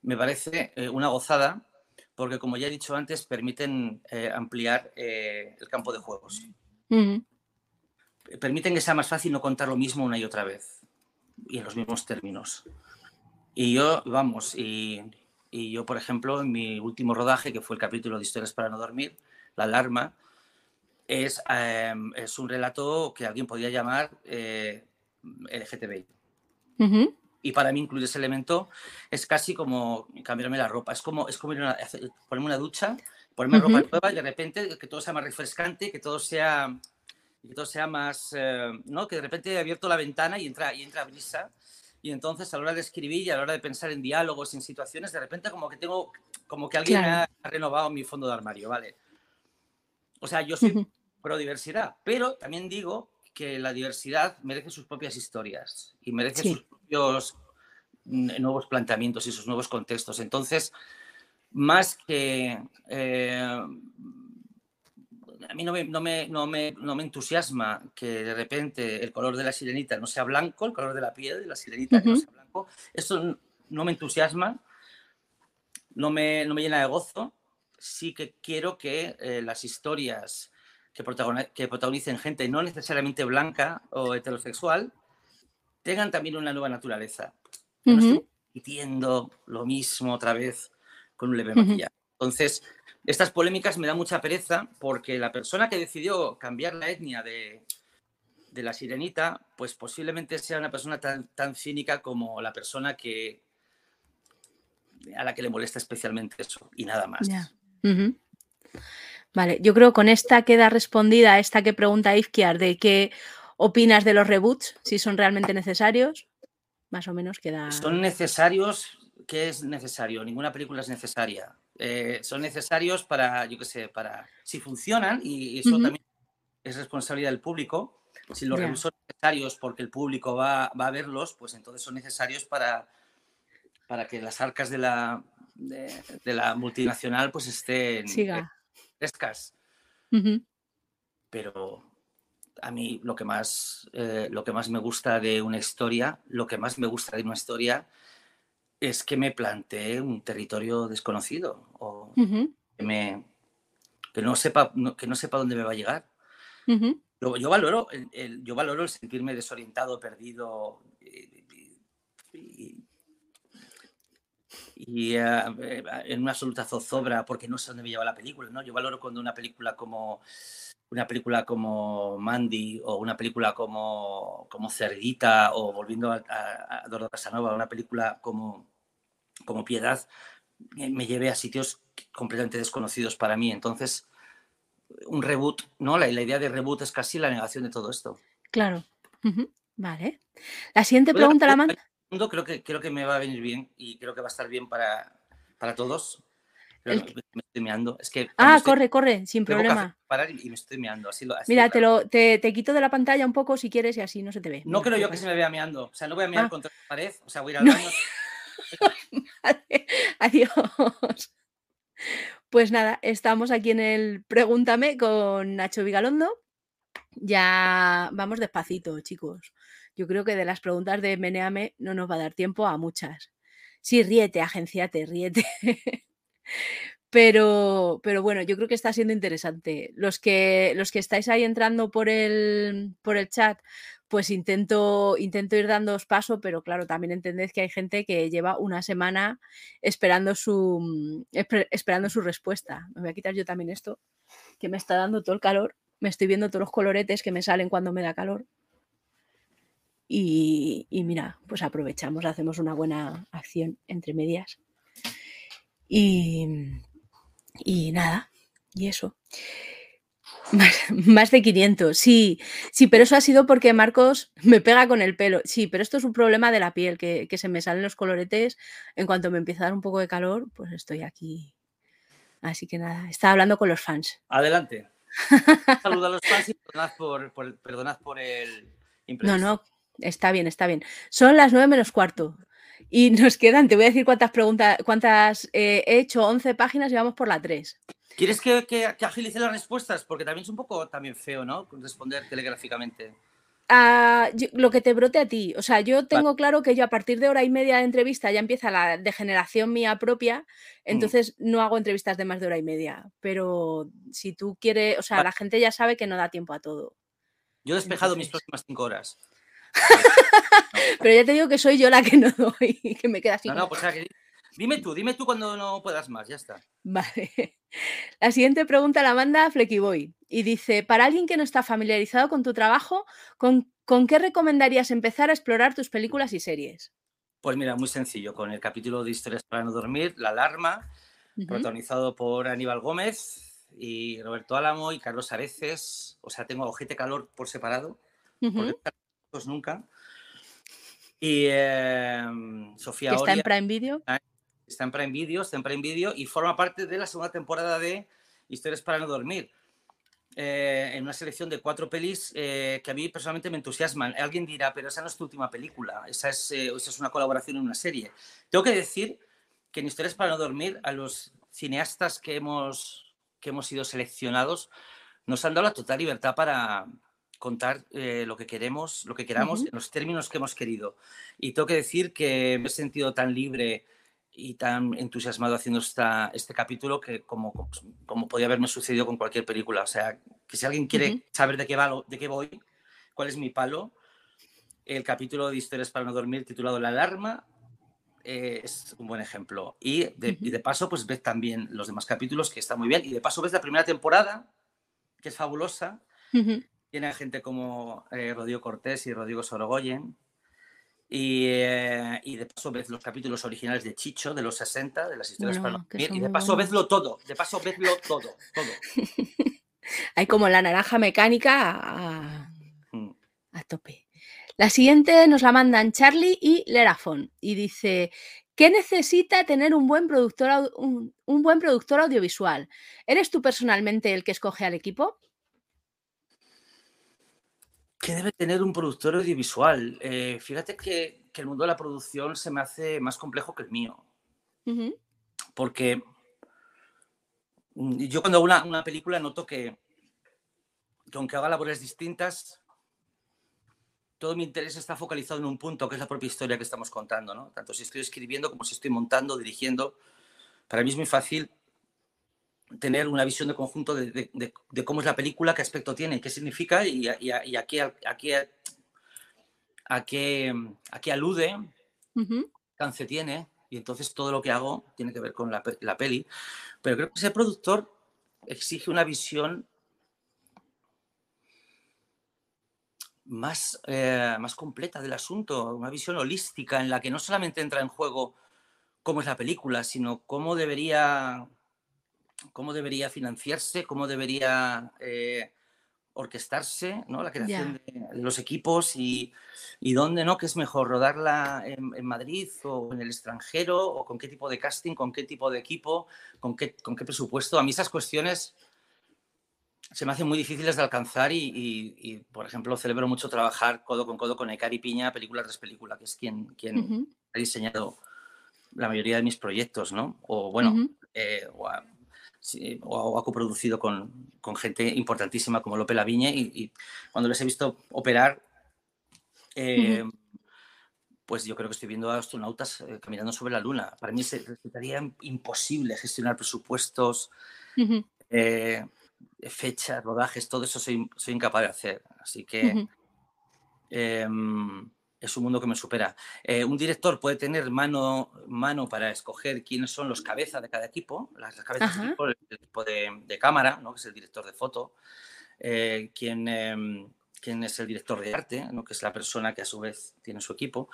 me parece eh, una gozada porque como ya he dicho antes, permiten eh, ampliar el campo de juegos. Permiten que sea más fácil no contar lo mismo una y otra vez y en los mismos términos. Y yo, vamos, y, y yo, por ejemplo, en mi último rodaje, que fue el capítulo de Historias para no dormir, La alarma, es, em, es un relato que alguien podría llamar eh, LGTBI. Y para mí incluir ese elemento es casi como cambiarme la ropa. Es como, es como ponerme una ducha, ponerme ropa nueva y de repente que todo sea más refrescante, que todo sea, que todo sea más... Eh, ¿no? Que de repente he abierto la ventana y entra, y entra brisa y entonces a la hora de escribir y a la hora de pensar en diálogos, en situaciones, de repente como que tengo, como que alguien me ha renovado mi fondo de armario, ¿vale? O sea, yo soy pro diversidad, pero también digo que la diversidad merece sus propias historias y merece sus propios nuevos planteamientos y sus nuevos contextos. Entonces, más que eh, a mí no me, no, me, no, me, no me, entusiasma que de repente el color de la sirenita no sea blanco, el color de la piel de la sirenita no sea blanco. Eso no me entusiasma, no me, no me llena de gozo. Sí que quiero que eh, las historias que, que protagonicen gente no necesariamente blanca o heterosexual tengan también una nueva naturaleza. No estoy repitiendo lo mismo otra vez con un leve maquillaje. Entonces, estas polémicas me dan mucha pereza porque la persona que decidió cambiar la etnia de, la sirenita, pues posiblemente sea una persona tan, tan cínica como la persona que a la que le molesta especialmente eso y nada más. Vale, yo creo que con esta queda respondida a esta que pregunta Ifkiar de qué opinas de los reboots, si son realmente necesarios. Más o menos queda. Son necesarios, ¿qué es necesario? Ninguna película es necesaria. Eh, son necesarios para, yo qué sé, para si funcionan, y eso también es responsabilidad del público. Si los yeah. son necesarios porque el público va, va, a verlos, pues entonces son necesarios para, para que las arcas de la, de, de la multinacional pues estén frescas. Pero a mí lo que más eh, lo que más me gusta de una historia, lo que más me gusta de una historia es que me plantee un territorio desconocido o que, me, que, no sepa, que no sepa dónde me va a llegar. yo, valoro el, yo valoro el sentirme desorientado, perdido y, eh, en una absoluta zozobra porque no sé dónde me lleva la película. ¿no? Yo valoro cuando una película como una película como Mandy o una película como, como Cerdita o volviendo a, a, a Casanova, una película como como piedad me lleve a sitios completamente desconocidos para mí. Entonces, un reboot, ¿no? La, la idea de reboot es casi la negación de todo esto. Claro. Vale. La siguiente pregunta la manda. Creo que, creo que me va a venir bien y creo que va a estar bien para, para todos. Pero me estoy meando. Es que ah, corre, corre, sin problema. Parar y me estoy meando. Así lo, así Mira, te, lo, te, te, quito de la pantalla un poco si quieres y así no se te ve. No creo yo que se me vea meando. O sea, no voy a mear ah. contra la pared. O sea, voy a ir al baño. Adiós. Pues nada, estamos aquí en el Pregúntame con Nacho Vigalondo. Ya vamos despacito, chicos. Yo creo que de las preguntas de Meneame no nos va a dar tiempo a muchas. Sí, ríete, agenciate, ríete. Pero, pero bueno, yo creo que está siendo interesante. Los que, los que estáis ahí entrando por el, por el chat, pues intento, intento ir dándoos paso, pero claro, también entended que hay gente que lleva una semana esperando su, mm, esperando su respuesta. Me voy a quitar yo también esto, que me está dando todo el calor. Me estoy viendo todos los coloretes que me salen cuando me da calor. Y, y mira, pues aprovechamos, hacemos una buena acción entre medias. Y, y nada, y eso. Más, de 500, sí, sí, pero eso ha sido porque Marcos me pega con el pelo. Sí, pero esto es un problema de la piel, que, se me salen los coloretes. En cuanto me empieza a dar un poco de calor, pues estoy aquí. Así que nada, estaba hablando con los fans. Adelante. Saludos a los fans y perdonad por, por, perdonad por el imprevisto. No, no, está bien, está bien. Son las 9 menos cuarto. Y nos quedan, te voy a decir cuántas preguntas, cuántas eh, he hecho, 11 páginas y vamos por la 3. ¿Quieres que, que, que, agilice las respuestas? Porque también es un poco también feo, ¿no? Responder telegráficamente. Ah, lo que te brote a ti. O sea, yo tengo claro que yo a partir de hora y media de entrevista ya empieza la degeneración mía propia, mm. entonces no hago entrevistas de más de hora y media. Pero si tú quieres, o sea, la gente ya sabe que no da tiempo a todo. Yo he despejado mis próximas cinco horas. Pero ya te digo que soy yo la que no doy, que me queda así. No, no, pues dime tú, dime tú cuando no puedas más, ya está. Vale. La siguiente pregunta la manda Flequiboy y dice, para alguien que no está familiarizado con tu trabajo, ¿con, qué recomendarías empezar a explorar tus películas y series? Pues mira, muy sencillo, con el capítulo de Historias para no dormir, La Alarma, protagonizado por Aníbal Gómez y Roberto Álamo y Carlos Areces. O sea, tengo ojete calor por separado, pues nunca. Y em, Sofía ¿Está en Prime Video? Está en Prime Video, está en Prime Video y forma parte de la segunda temporada de Historias para no dormir. Eh, en una selección de cuatro pelis eh, que a mí personalmente me entusiasman. Alguien dirá, pero esa no es tu última película, esa es, eh, esa es una colaboración en una serie. Tengo que decir que en Historias para no dormir, a los cineastas que hemos, que hemos sido seleccionados, nos han dado la total libertad para contar lo que queremos, lo que queramos, en los términos que hemos querido. Y tengo que decir que me he sentido tan libre y tan entusiasmado haciendo esta, este capítulo que como, como podía haberme sucedido con cualquier película. O sea, que si alguien quiere saber de qué, va, de qué voy, cuál es mi palo, el capítulo de Historias para no dormir titulado La alarma eh, es un buen ejemplo. Y de, y de, paso, pues ves también los demás capítulos, que está muy bien. Y de paso ves la primera temporada, que es fabulosa. Tiene a gente como eh, Rodrigo Cortés y Rodrigo Sorogoyen, eh, y, de paso ves los capítulos originales de Chicho de los 60, de las historias para no Y de paso veslo todo, de paso veslo todo, todo. Hay como la naranja mecánica mm. a, tope. La siguiente nos la mandan Charlie y Lerafon y dice, ¿qué necesita tener un buen, productor, un buen productor audiovisual? ¿Eres tú personalmente el que escoge al equipo? ¿Qué debe tener un productor audiovisual? Eh, fíjate que, el mundo de la producción se me hace más complejo que el mío. Porque mm, yo cuando hago una, película noto que, aunque haga labores distintas, todo mi interés está focalizado en un punto, que es la propia historia que estamos contando. ¿no? Tanto si estoy escribiendo como si estoy montando, dirigiendo. Para mí es muy fácil tener una visión de conjunto de, cómo es la película, qué aspecto tiene, qué significa y, a, qué, a, qué, a, qué, alude, qué alcance tiene. Y entonces todo lo que hago tiene que ver con la, la peli. Pero creo que ese productor exige una visión más, eh, más completa del asunto, una visión holística en la que no solamente entra en juego cómo es la película, sino cómo debería cómo debería financiarse, cómo debería eh, orquestarse, ¿no? La creación de, los equipos y, y, dónde, ¿no? ¿Qué es mejor, rodarla en, Madrid o en el extranjero? ¿O con qué tipo de casting, con qué tipo de equipo, con qué, con qué presupuesto? A mí esas cuestiones se me hacen muy difíciles de alcanzar y, por ejemplo, celebro mucho trabajar codo con codo con Ekari Piña, película tras película, que es quien, quien ha diseñado la mayoría de mis proyectos, ¿no? O bueno, o, ha coproducido con, con, gente importantísima como Lope Laviña y, y, cuando les he visto operar, eh, pues yo creo que estoy viendo a astronautas eh, caminando sobre la Luna. Para mí se, resultaría imposible gestionar presupuestos, eh, fechas, rodajes, todo eso soy, soy, incapaz de hacer. Así que es un mundo que me supera. Eh, un director puede tener mano, mano para escoger quiénes son los cabezas de cada equipo, las cabezas del equipo, el equipo de, cámara, ¿no? que es el director de foto, eh, quién, em, es el director de arte, ¿no? que es la persona que a su vez tiene su equipo.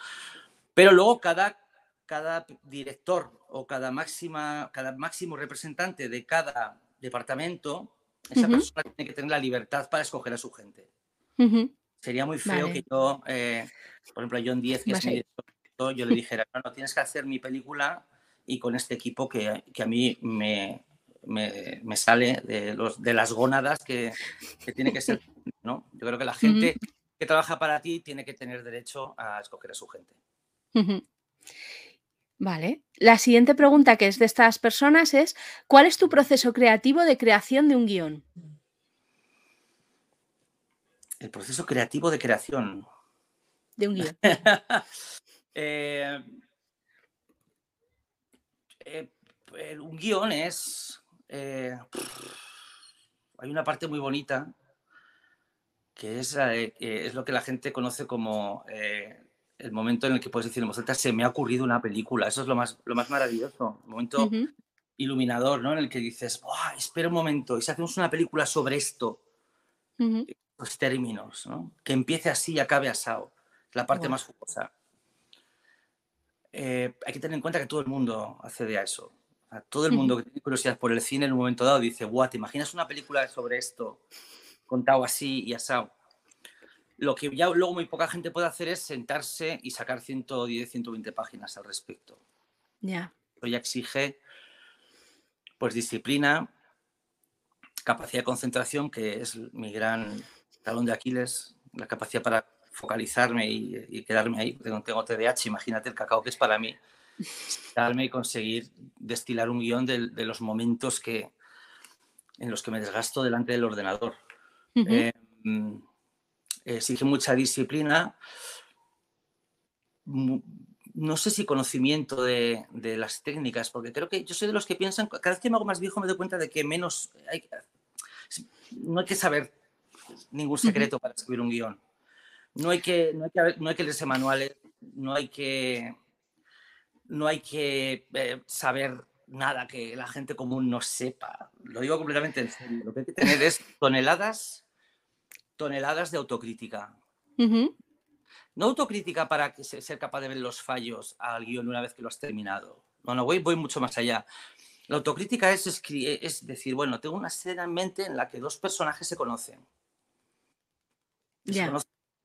Pero luego cada, cada director o cada, máxima, cada máximo representante de cada departamento, esa persona tiene que tener la libertad para escoger a su gente. Sería muy feo que yo, eh, por ejemplo, John 10, que es mi director, yo le dijera, no, no, tienes que hacer mi película y con este equipo que, que a mí me, me, me, sale de, los, de las gónadas que, que, tiene que ser. ¿no? Yo creo que la gente que trabaja para ti tiene que tener derecho a escoger a su gente. Vale. La siguiente pregunta que es de estas personas es, ¿cuál es tu proceso creativo de creación de un guion? El proceso creativo de creación. De un guion. Eh, eh, un guion es... Eh, hay una parte muy bonita que es, es lo que la gente conoce como el momento en el que puedes decir en se me ha ocurrido una película. Eso es lo más, lo más maravilloso. Un momento iluminador, ¿no? En el que dices, espera un momento, y si hacemos una película sobre esto, los términos, ¿no? Que empiece así y acabe asado. La parte más jugosa. Eh, hay que tener en cuenta que todo el mundo accede a eso. todo el mundo que tiene curiosidad por el cine en un momento dado dice, guau, ¿te imaginas una película sobre esto contado así y asado? Lo que ya luego muy poca gente puede hacer es sentarse y sacar 110, 120 páginas al respecto. Ya. Yeah. ya exige pues disciplina, capacidad de concentración, que es mi gran talón de Aquiles, la capacidad para focalizarme y, quedarme ahí. Tengo, tengo TDAH, imagínate el cacao que es para mí. Quedarme y conseguir destilar un guion de, los momentos que, en los que me desgasto delante del ordenador. Eh, exige mucha disciplina, no sé si conocimiento de, las técnicas, porque creo que yo soy de los que piensan, cada vez que me hago más viejo me doy cuenta de que menos, no hay que saber ningún secreto para escribir un guion. No hay que, no hay que, no hay que leerse manuales, no hay que, no hay que eh, saber nada que la gente común no sepa. Lo digo completamente en serio. Lo que hay que tener es toneladas toneladas de autocrítica. No autocrítica para ser capaz de ver los fallos al guion una vez que lo has terminado. No, no, voy, voy mucho más allá. La autocrítica es, es decir, bueno, tengo una escena en mente en la que dos personajes se conocen.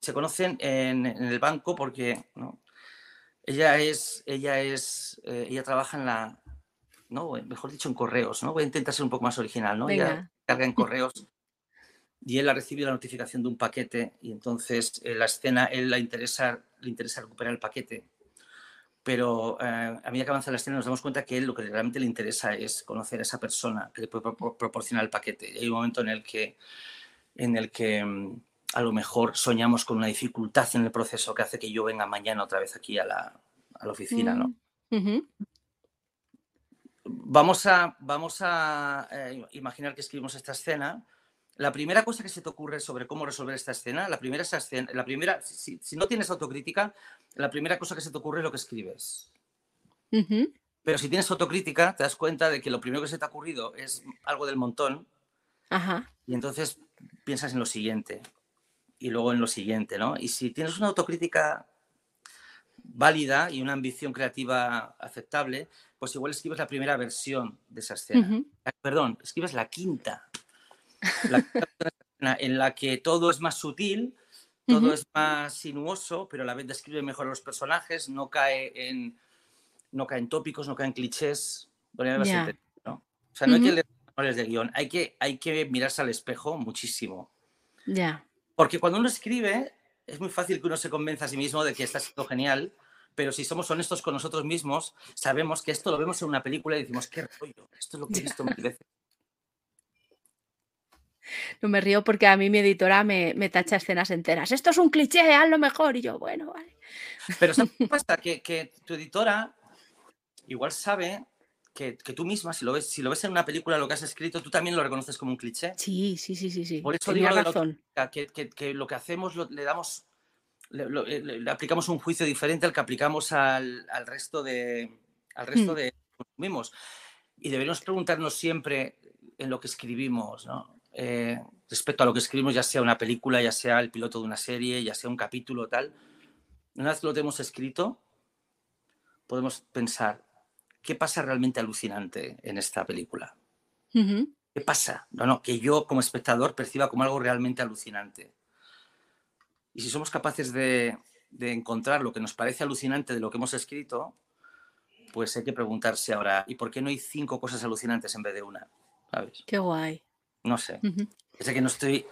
Se, conocen, en, el banco porque ella es, ella es, eh, ella trabaja en la, no, mejor dicho, en correos, ¿no? Voy a intentar ser un poco más original, ¿no? Ella carga en correos y él ha recibido la notificación de un paquete y entonces en la escena él la interesa, le interesa recuperar el paquete. Pero eh, a medida que avanza la escena nos damos cuenta que él lo que realmente le interesa es conocer a esa persona que le puede proporcionar el paquete. Y hay un momento en el que, en el que mm, a lo mejor soñamos con una dificultad en el proceso que hace que yo venga mañana otra vez aquí a la, a la oficina. ¿no? Mm, Vamos a, vamos a eh, imaginar que escribimos esta escena la primera cosa que se te ocurre sobre cómo resolver esta escena, la primera, escena, la primera si, no tienes autocrítica, la primera cosa que se te ocurre es lo que escribes. Pero si tienes autocrítica, te das cuenta de que lo primero que se te ha ocurrido es algo del montón. Y entonces piensas en lo siguiente. Y luego en lo siguiente, ¿no? Y si tienes una autocrítica válida y una ambición creativa aceptable, pues igual escribes la primera versión de esa escena. Perdón, escribes la quinta en la que todo es más sutil, todo es más sinuoso, pero a la vez describe mejor a los personajes, no cae en, no cae en tópicos, no cae en clichés. ¿no? O sea, no hay que leer de guion, hay que, hay que mirarse al espejo muchísimo. Ya. Porque cuando uno escribe, es muy fácil que uno se convenza a sí mismo de que está siendo genial, pero si somos honestos con nosotros mismos, sabemos que esto lo vemos en una película y decimos, qué rollo, esto es lo que he visto mil veces. No me río porque a mí mi editora me, tacha escenas enteras. Esto es un cliché, lo mejor. Y yo, bueno, vale. Pero ¿sabes qué pasa? Que, tu editora igual sabe que, tú misma, si lo, ves, si lo ves en una película, lo que has escrito, tú también lo reconoces como un cliché. Sí, sí, sí, sí. sí. Por eso digo razón. que, que, lo que hacemos le damos, le, aplicamos un juicio diferente al que aplicamos al, resto de al resto mm. de consumimos. Y deberíamos preguntarnos siempre en lo que escribimos, ¿no? Eh, respecto a lo que escribimos, ya sea una película, ya sea el piloto de una serie, ya sea un capítulo tal, una vez que lo tenemos escrito, podemos pensar, ¿qué pasa realmente alucinante en esta película? ¿Qué pasa? No, no, que yo como espectador perciba como algo realmente alucinante. Y si somos capaces de, de encontrar lo que nos parece alucinante de lo que hemos escrito, pues hay que preguntarse ahora, ¿y por qué no hay cinco cosas alucinantes en vez de una? ¿Sabes? Qué guay. No sé. Sé que no estoy,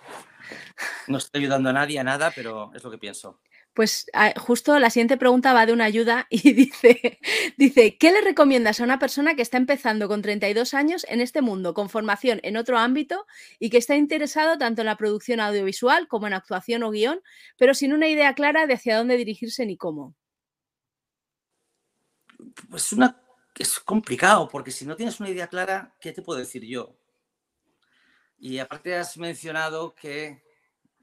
no estoy ayudando a nadie a nada, pero es lo que pienso. Pues ah, justo la siguiente pregunta va de una ayuda y dice, dice, ¿qué le recomiendas a una persona que está empezando con 32 años en este mundo, con formación en otro ámbito y que está interesado tanto en la producción audiovisual como en actuación o guion, pero sin una idea clara de hacia dónde dirigirse ni cómo? Pues una, es complicado, porque si no tienes una idea clara, ¿qué te puedo decir yo? Y aparte has mencionado que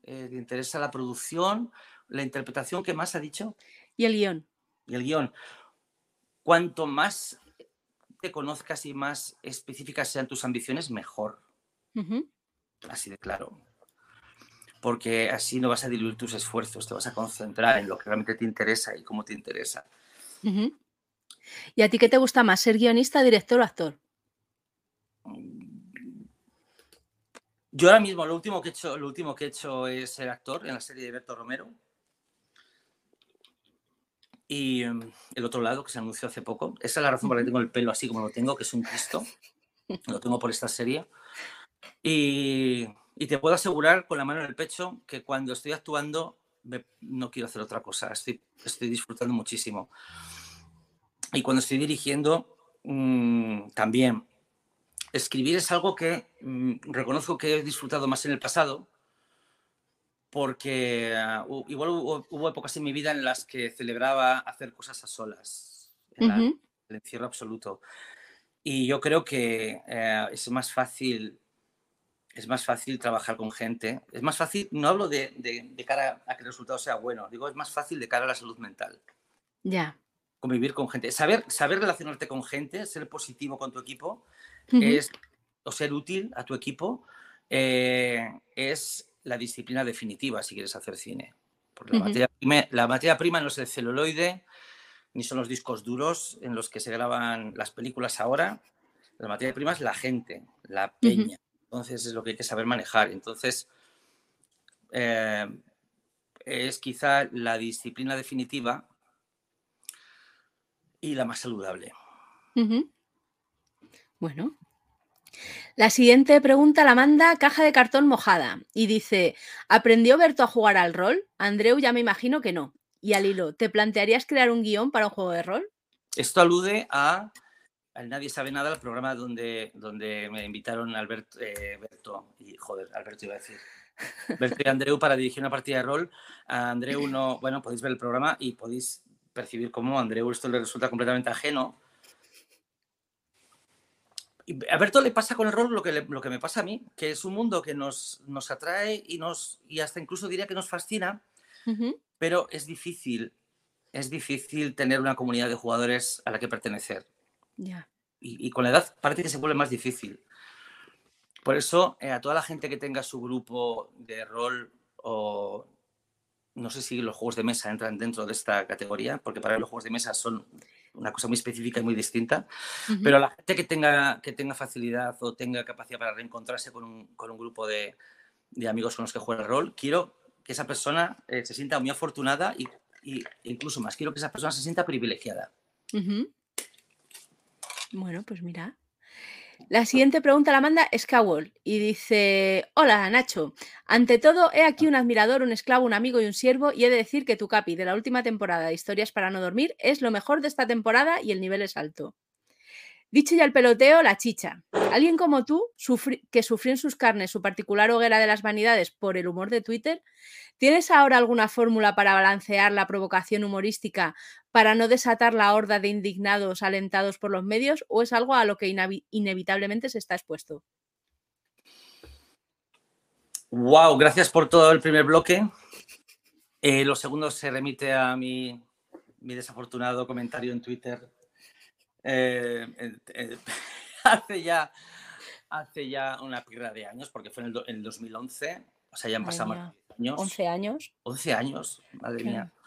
eh, te interesa la producción, la interpretación que más ha dicho. Y el guion. Y el guion. Cuanto más te conozcas y más específicas sean tus ambiciones, mejor. Así de claro. Porque así no vas a diluir tus esfuerzos, te vas a concentrar en lo que realmente te interesa y cómo te interesa. ¿Y a ti qué te gusta más, ser guionista, director o actor? Yo ahora mismo lo último que he hecho, lo último que he hecho es ser actor en la serie de Berto Romero. Y em, el otro lado, que se anunció hace poco, esa es la razón por la que tengo el pelo así como lo tengo, que es un Cristo. Lo tengo por esta serie. Y, te puedo asegurar con la mano en el pecho que cuando estoy actuando no quiero hacer otra cosa. Estoy, estoy disfrutando muchísimo. Y cuando estoy dirigiendo, mm, también. Escribir es algo que mm, reconozco que he disfrutado más en el pasado, porque ah, igual hubo, épocas en mi vida en las que celebraba hacer cosas a solas, el encierro absoluto. Y yo creo que eh, es más fácil es más fácil trabajar con gente. Es más fácil, no hablo de, de, cara a que el resultado sea bueno, digo, es más fácil de cara a la salud mental. Ya. Convivir con gente. Saber, saber relacionarte con gente, ser positivo con tu equipo, es, o ser útil a tu equipo, eh, es la disciplina definitiva si quieres hacer cine. Porque la, materia prima, la materia prima no es el celuloide, ni son los discos duros en los que se graban las películas ahora. La materia prima es la gente, la peña. Entonces es lo que hay que saber manejar. Entonces eh, es quizá la disciplina definitiva y la más saludable. Bueno, la siguiente pregunta la manda Caja de Cartón Mojada y dice, ¿aprendió Berto a jugar al rol? Andreu ya me imagino que no. Y al hilo, ¿te plantearías crear un guion para un juego de rol? Esto alude a, Nadie sabe nada, el programa donde, donde me invitaron Alberto, eh, Berto, y joder, Alberto iba a decir, Berto y Andreu para dirigir una partida de rol. A Andreu no, bueno, podéis ver el programa y podéis percibir cómo a Andreu esto le resulta completamente ajeno a Berto le pasa con el rol lo que, lo que me pasa a mí, que es un mundo que nos, nos atrae y, nos, y hasta incluso diría que nos fascina, pero es difícil, es difícil tener una comunidad de jugadores a la que pertenecer. Y, con la edad parece que se vuelve más difícil. Por eso, eh, a toda la gente que tenga su grupo de rol o no sé si los juegos de mesa entran dentro de esta categoría, porque para los juegos de mesa son una cosa muy específica y muy distinta, pero la gente que tenga, que tenga facilidad o tenga capacidad para reencontrarse con un, con un grupo de, de, amigos con los que juega el rol, quiero que esa persona eh, se sienta muy afortunada y, y, incluso más, quiero que esa persona se sienta privilegiada. Bueno, pues mira, la siguiente pregunta la manda Skawol y dice: Hola Nacho, ante todo, he aquí un admirador, un esclavo, un amigo y un siervo, y he de decir que tu capi de la última temporada de Historias para no dormir es lo mejor de esta temporada y el nivel es alto. Dicho ya el peloteo, la chicha. Alguien como tú, que sufrió en sus carnes su particular hoguera de las vanidades por el humor de Twitter, ¿tienes ahora alguna fórmula para balancear la provocación humorística para no desatar la horda de indignados alentados por los medios o es algo a lo que inevitablemente se está expuesto? Wow, gracias por todo el primer bloque. Eh, lo segundo se remite a mi desafortunado comentario en Twitter eh, hace, ya, hace ya una pirra de años, porque fue en el, 2011, o sea, ya han pasado más años. 11 años. 11 años, madre mía.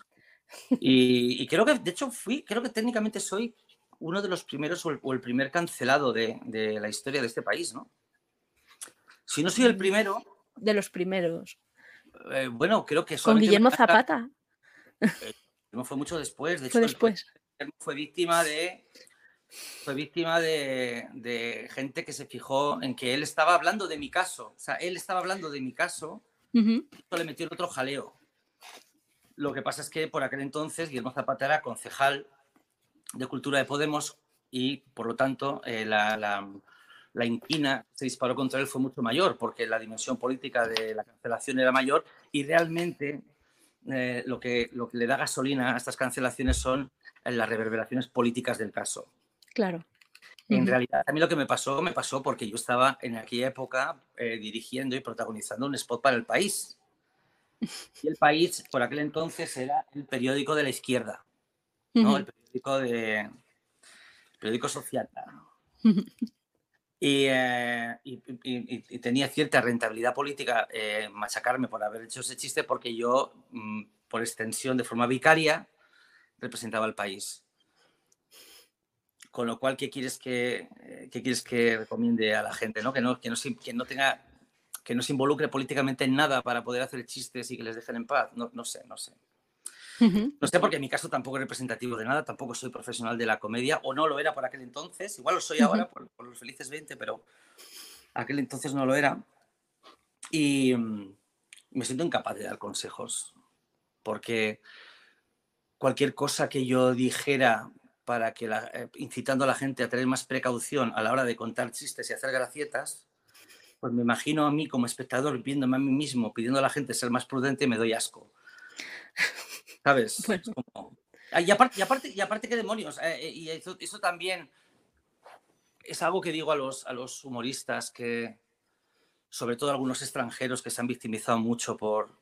Y, creo que, de hecho, fui, creo que técnicamente soy uno de los primeros o el, primer cancelado de, la historia de este país, ¿no? Si no soy el mm, primero. De los primeros. Eh, bueno, creo que Con Guillermo Zapata. no fue mucho después. De fue después. Fue víctima de fue víctima de, gente que se fijó en que él estaba hablando de mi caso. O sea, él estaba hablando de mi caso, y le metió otro jaleo. Lo que pasa es que por aquel entonces Guillermo Zapata era concejal de Cultura de Podemos y, por lo tanto, eh, la, la, la, inquina que se disparó contra él fue mucho mayor, porque la dimensión política de la cancelación era mayor y realmente eh, lo, que, lo que le da gasolina a estas cancelaciones son las reverberaciones políticas del caso. Claro. En realidad, a mí lo que me pasó, me pasó porque yo estaba en aquella época eh, dirigiendo y protagonizando un spot para el país. Y el país, por aquel entonces, era el periódico de la izquierda, ¿no? El periódico de periódico social. Y, eh, y, y, y, tenía cierta rentabilidad política eh, machacarme por haber hecho ese chiste porque yo, mm, por extensión, de forma vicaria, representaba al país. Con lo cual, ¿qué quieres que, eh, qué quieres que recomiende a la gente? ¿no? Que, no, que, no, que no tenga que no se involucre políticamente en nada para poder hacer chistes y que les dejen en paz. No, no sé, no sé. No sé, porque en mi caso tampoco es representativo de nada, tampoco soy profesional de la comedia, o no lo era por aquel entonces, igual lo soy ahora por, por los felices 20, pero aquel entonces no lo era. Y mm, me siento incapaz de dar consejos, porque cualquier cosa que yo dijera para que la, eh, incitando a la gente a tener más precaución a la hora de contar chistes y hacer gracietas, pues me imagino a mí como espectador viéndome a mí mismo, pidiendo a la gente ser más prudente, me doy asco. ¿Sabes? Bueno. Como... Y, aparte, y, aparte, y aparte, ¿qué demonios? Eh, eh, y eso, eso, también es algo que digo a los, a los humoristas, que sobre todo algunos extranjeros que se han victimizado mucho por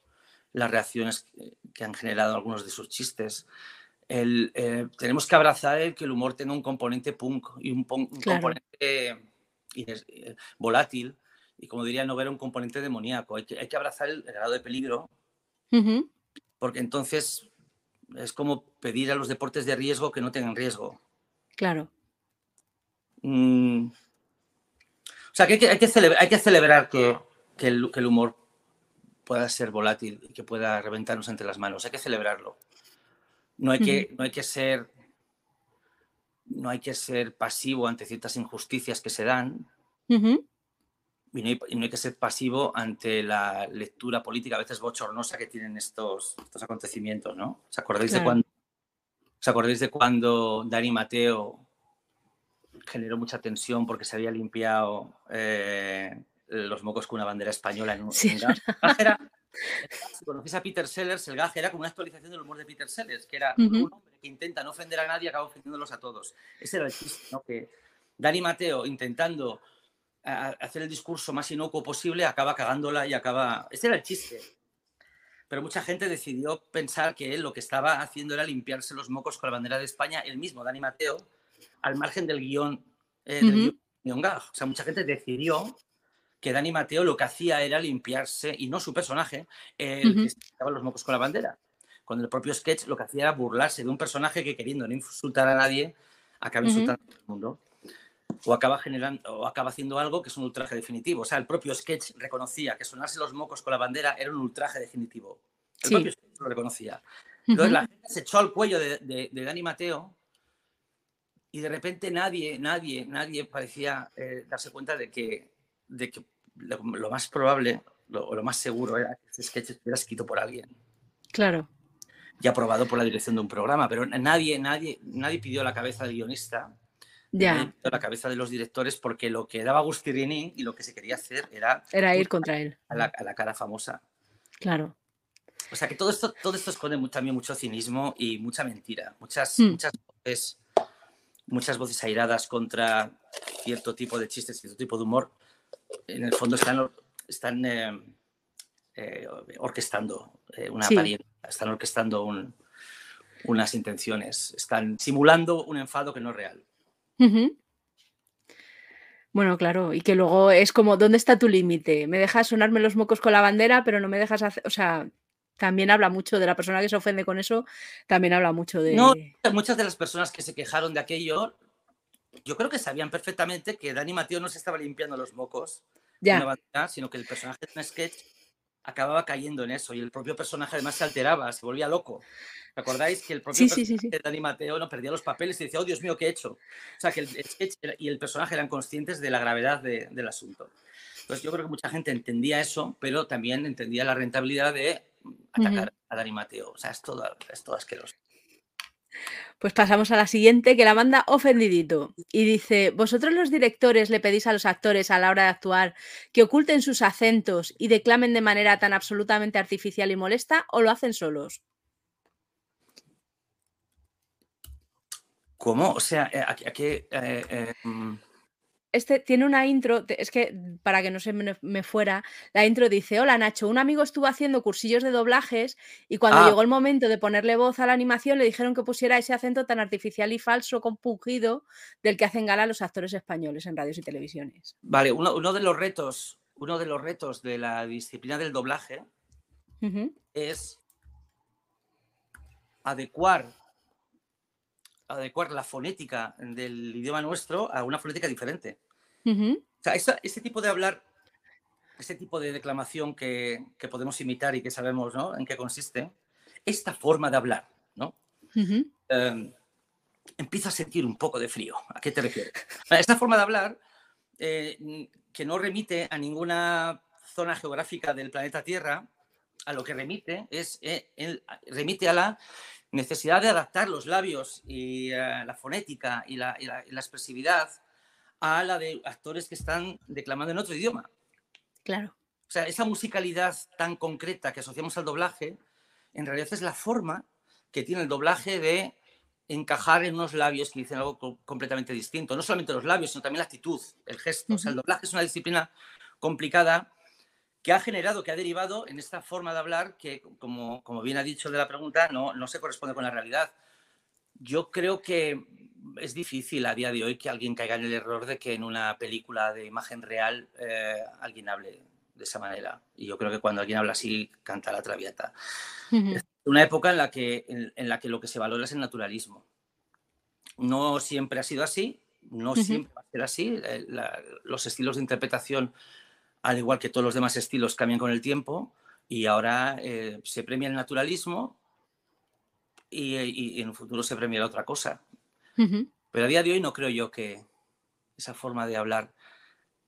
las reacciones que han generado algunos de sus chistes. El, eh, tenemos que abrazar el que el humor tenga un componente punk y un, un claro. componente eh, volátil y como diría no ver un componente demoníaco. Hay que, hay que abrazar el, el, grado de peligro uh -huh. porque entonces es como pedir a los deportes de riesgo que no tengan riesgo. Claro. Mm. O sea, que hay que, hay que, celebrar, hay que celebrar que, que, el, que, el, humor pueda ser volátil y que pueda reventarnos entre las manos. Hay que celebrarlo. No hay, uh -huh. que, no hay que ser no hay que ser pasivo ante ciertas injusticias que se dan. Uh -huh. Y, no hay, y no hay que ser pasivo ante la lectura política a veces bochornosa que tienen estos, estos acontecimientos, ¿no? ¿Os acordáis, claro. de cuando, ¿Os acordáis de cuando Dani Mateo generó mucha tensión porque se había limpiado eh, los mocos con una bandera española en un, sí. en era, si conocéis a Peter Sellers, el gaje era como una actualización del humor de Peter Sellers, que era uh -huh. un hombre que intenta no ofender a nadie y acaba ofendiéndolos a todos. Ese era el chiste, ¿no? Que Dani Mateo, intentando hacer el discurso más inocuo posible, acaba cagándola y acaba... Ese era el chiste. Pero mucha gente decidió pensar que él lo que estaba haciendo era limpiarse los mocos con la bandera de España, él mismo, Dani Mateo, al margen del guion, eh, del uh -huh. guion gag. O sea, mucha gente decidió que Dani Mateo lo que hacía era limpiarse, y no su personaje, el uh -huh. que estaba los mocos con la bandera. Cuando el propio sketch lo que hacía era burlarse de un personaje que queriendo no insultar a nadie, acaba insultando uh -huh. a todo el mundo. O acaba, generando, o acaba haciendo algo que es un ultraje definitivo. O sea, el propio sketch reconocía que sonarse los mocos con la bandera era un ultraje definitivo. El sí. propio sketch lo reconocía. Entonces uh -huh. la gente se echó al cuello de, de, de Dani Mateo y de repente nadie, nadie, nadie parecía eh, darse cuenta de que, de que lo, lo más probable lo, lo, más seguro era que ese sketch estuviera escrito por alguien. Claro. Y aprobado por la dirección de un programa, pero nadie, nadie, nadie pidió la cabeza del guionista, ya. nadie pidió la cabeza de los directores, porque lo que daba Gustirini y lo que se quería hacer era... Era ir contra él. A la, a la cara famosa. Claro. O sea que todo esto, todo esto esconde también mucho cinismo y mucha mentira. Muchas, mm. muchas veces muchas voces airadas contra cierto tipo de chistes, cierto tipo de humor, en el fondo están, están eh, eh, orquestando eh, una sí. apariencia, están orquestando un, unas intenciones, están simulando un enfado que no es real. Uh -huh. Bueno, claro, y que luego es como, ¿dónde está tu límite? Me dejas sonarme los mocos con la bandera, pero no me dejas hacer, o sea, también habla mucho de la persona que se ofende con eso, también habla mucho de... No, muchas de las personas que se quejaron de aquello, yo creo que sabían perfectamente que Dani Mateo no se estaba limpiando los mocos, ya. Bandera, sino que el personaje de un sketch acababa cayendo en eso y el propio personaje además se alteraba, se volvía loco. ¿Recordáis que el propio sí, personaje sí, sí, de Dani Mateo no perdía los papeles y decía, oh Dios mío, ¿qué he hecho? O sea, que el sketch y el personaje eran conscientes de la gravedad de, del asunto. Entonces yo creo que mucha gente entendía eso, pero también entendía la rentabilidad de atacar a Dani Mateo. O sea, es todo, es todo asqueroso. Pues pasamos a la siguiente, que la manda ofendidito. Y dice, ¿vosotros los directores le pedís a los actores a la hora de actuar que oculten sus acentos y declamen de manera tan absolutamente artificial y molesta o lo hacen solos? ¿Cómo? O sea, ¿a qué...? Eh, eh, mm, este tiene una intro, es que para que no se me, fuera, la intro dice, hola Nacho, un amigo estuvo haciendo cursillos de doblajes y cuando ah. llegó el momento de ponerle voz a la animación le dijeron que pusiera ese acento tan artificial y falso, compungido, del que hacen gala los actores españoles en radios y televisiones. Vale, uno, de los retos, uno de los retos de la disciplina del doblaje es adecuar adecuar la fonética del idioma nuestro a una fonética diferente. O sea, ese tipo de hablar, ese tipo de declamación que, podemos imitar y que sabemos ¿no? en qué consiste, esta forma de hablar, ¿no? Empiezo a sentir un poco de frío. ¿A qué te refieres? Esta forma de hablar, eh, que no remite a ninguna zona geográfica del planeta Tierra, a lo que remite es eh, remite a la necesidad de adaptar los labios y eh, la fonética y la, expresividad a la de actores que están declamando en otro idioma. Claro. O sea, esa musicalidad tan concreta que asociamos al doblaje, en realidad es la forma que tiene el doblaje de encajar en unos labios que dicen algo completamente distinto. No solamente los labios, sino también la actitud, el gesto. O sea, el doblaje es una disciplina complicada que ha generado, que ha derivado en esta forma de hablar que, como, como bien ha dicho de la pregunta, no, no se corresponde con la realidad. Yo creo que es difícil a día de hoy que alguien caiga en el error de que en una película de imagen real eh, alguien hable de esa manera. Y yo creo que cuando alguien habla así, canta la traviata. Es una época en la, que, en, la que lo que se valora es el naturalismo. No siempre ha sido así, no siempre va a ser así. Eh, los estilos de interpretación al igual que todos los demás estilos cambian con el tiempo y ahora eh, se premia el naturalismo y, en un futuro se premia otra cosa. Pero a día de hoy no creo yo que esa forma de hablar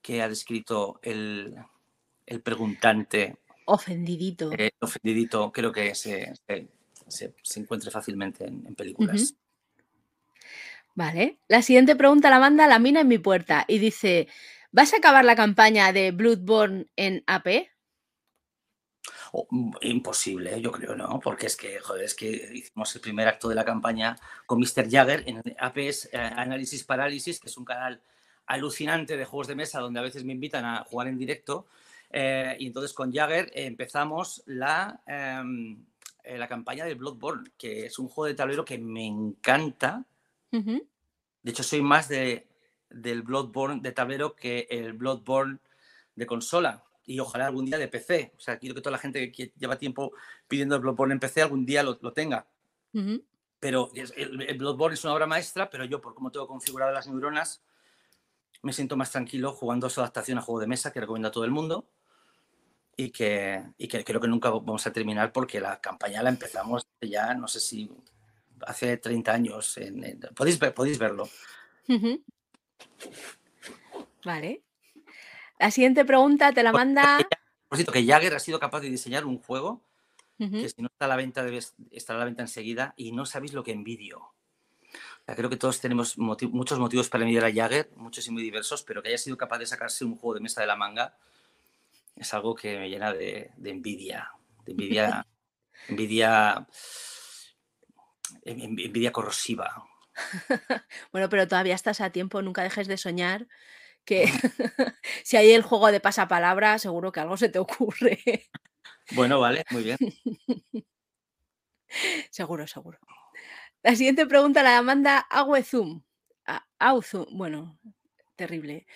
que ha descrito el, preguntante. Ofendidito. Eh, ofendidito, creo que se, se, encuentre fácilmente en, películas. Vale. La siguiente pregunta la manda La Mina en mi puerta y dice: ¿Vas a acabar la campaña de Bloodborne en AP? Oh, mm, imposible, yo creo, ¿no? Porque es que, joder, es que hicimos el primer acto de la campaña con Mr. Jagger en AP es eh, Análisis Parálisis, que es un canal alucinante de juegos de mesa donde a veces me invitan a jugar en directo. Eh, y entonces con Jagger empezamos la, em, eh, la campaña de Bloodborne, que es un juego de tablero que me encanta. De hecho, soy más de del Bloodborne de tablero que el Bloodborne de consola. Y ojalá algún día de PC. O sea, quiero que toda la gente que lleva tiempo pidiendo el Bloodborne en PC algún día lo, tenga. Pero el, Bloodborne es una obra maestra, pero yo, por cómo tengo configurado las neuronas, me siento más tranquilo jugando su adaptación a juego de mesa que recomiendo a todo el mundo. Y que, y que creo que nunca vamos a terminar porque la campaña la empezamos ya, no sé si hace 30 años. podéis, podéis verlo. Vale. La siguiente pregunta te la manda. Por cierto, que Jagger ha sido capaz de diseñar un juego que si no está a la venta debe estar a la venta enseguida y no sabéis lo que envidio. creo que todos tenemos muchos motivos para envidiar a Jagger, muchos y muy diversos, pero que haya sido capaz de sacarse un juego de mesa de la manga es algo que me llena de, envidia. De envidia, envidia, envidia corrosiva. bueno, pero todavía estás a tiempo, nunca dejes de soñar que si hay el juego de pasapalabra, seguro que algo se te ocurre. bueno, vale, muy bien. seguro, seguro. La siguiente pregunta la manda Aguezum. Auzum, bueno, terrible.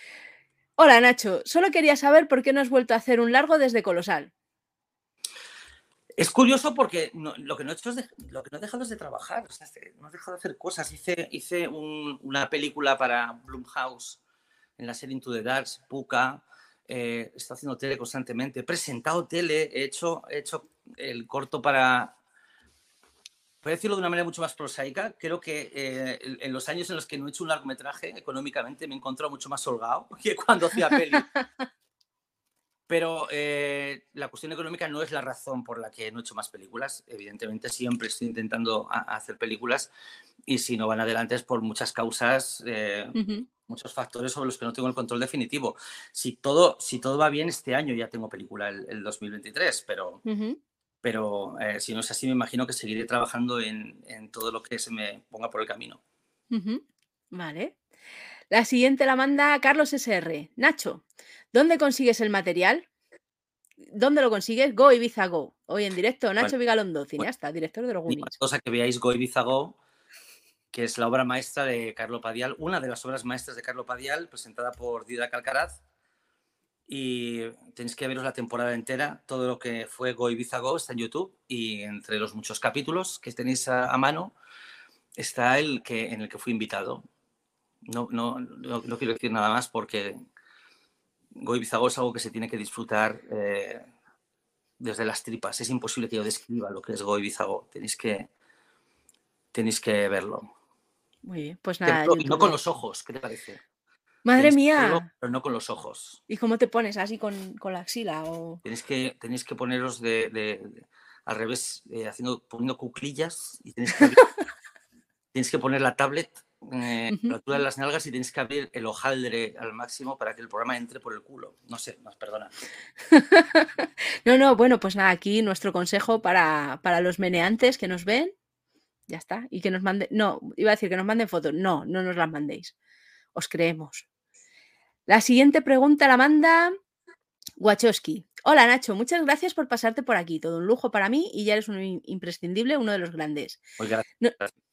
Hola Nacho, solo quería saber por qué no has vuelto a hacer un largo desde Colosal. Es curioso porque lo, que no lo que no he dejado es de trabajar, no he dejado de hacer cosas. Hice, una película para Blumhouse en la serie Into the Darks, Puka, eh, estado haciendo tele constantemente, he presentado tele, he hecho, he hecho el corto para, para decirlo de una manera mucho más prosaica, creo que eh, en los años en los que no he hecho un largometraje, económicamente me he encontrado mucho más holgado que cuando hacía peli. Pero eh, la cuestión económica no es la razón por la que no he hecho más películas. Evidentemente siempre estoy intentando hacer películas y si no van adelante es por muchas causas, eh, muchos factores sobre los que no tengo el control definitivo. Si todo, si todo va bien, este año ya tengo película el, 2023, pero, pero eh, si no es así, me imagino que seguiré trabajando en, en, todo lo que se me ponga por el camino. Vale. La siguiente la manda Carlos SR. Nacho, ¿dónde consigues el material? ¿Dónde lo consigues? Go Ibiza Go. Hoy en directo, Nacho Vigalondo, cineasta, director de los Goonies. Cosa que veáis Go Ibiza Go, que es la obra maestra de Carlo Padial, una de las obras maestras de Carlo Padial, presentada por Dida Calcaraz. Y tenéis que veros la temporada entera. Todo lo que fue Go Ibiza Go está en YouTube y entre los muchos capítulos que tenéis a, a mano está el que, en el que fui invitado no, no, no, quiero decir nada más porque Goy Bizago es algo que se tiene que disfrutar eh, desde las tripas. Es imposible que yo describa lo que es Goy Bizago. Tenéis que, tenéis que verlo. Muy bien, pues nada. no con los ojos, ¿qué te parece? Madre mía. pero no con los ojos. ¿Y cómo te pones? ¿Así con, con la axila? O... Tenéis, que, tenéis que poneros de, al revés, eh, haciendo, poniendo cuclillas y tenéis que, tenéis que poner la tablet eh, de las nalgas y tienes que abrir el hojaldre al máximo para que el programa entre por el culo. No sé, más perdona. no, no, bueno, pues nada, aquí nuestro consejo para, para los meneantes que nos ven, ya está, y que nos manden, no, iba a decir que nos manden fotos, no, no nos las mandéis, os creemos. La siguiente pregunta la manda Wachowski. Hola Nacho, muchas gracias por pasarte por aquí. Todo un lujo para mí y ya eres un imprescindible, uno de los grandes. Pues gracias.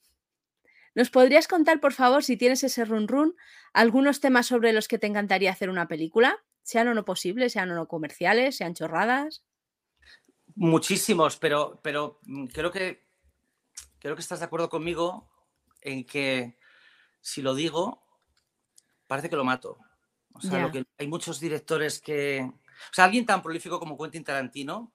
¿Nos podrías contar, por favor, si tienes ese run run, algunos temas sobre los que te encantaría hacer una película? Sean o no posibles, sean o no comerciales, sean chorradas. Muchísimos, pero, pero mm, creo que creo que estás de acuerdo conmigo en que si lo digo, parece que lo mato. O sea, hay muchos directores que. O sea, alguien tan prolífico como Quentin Tarantino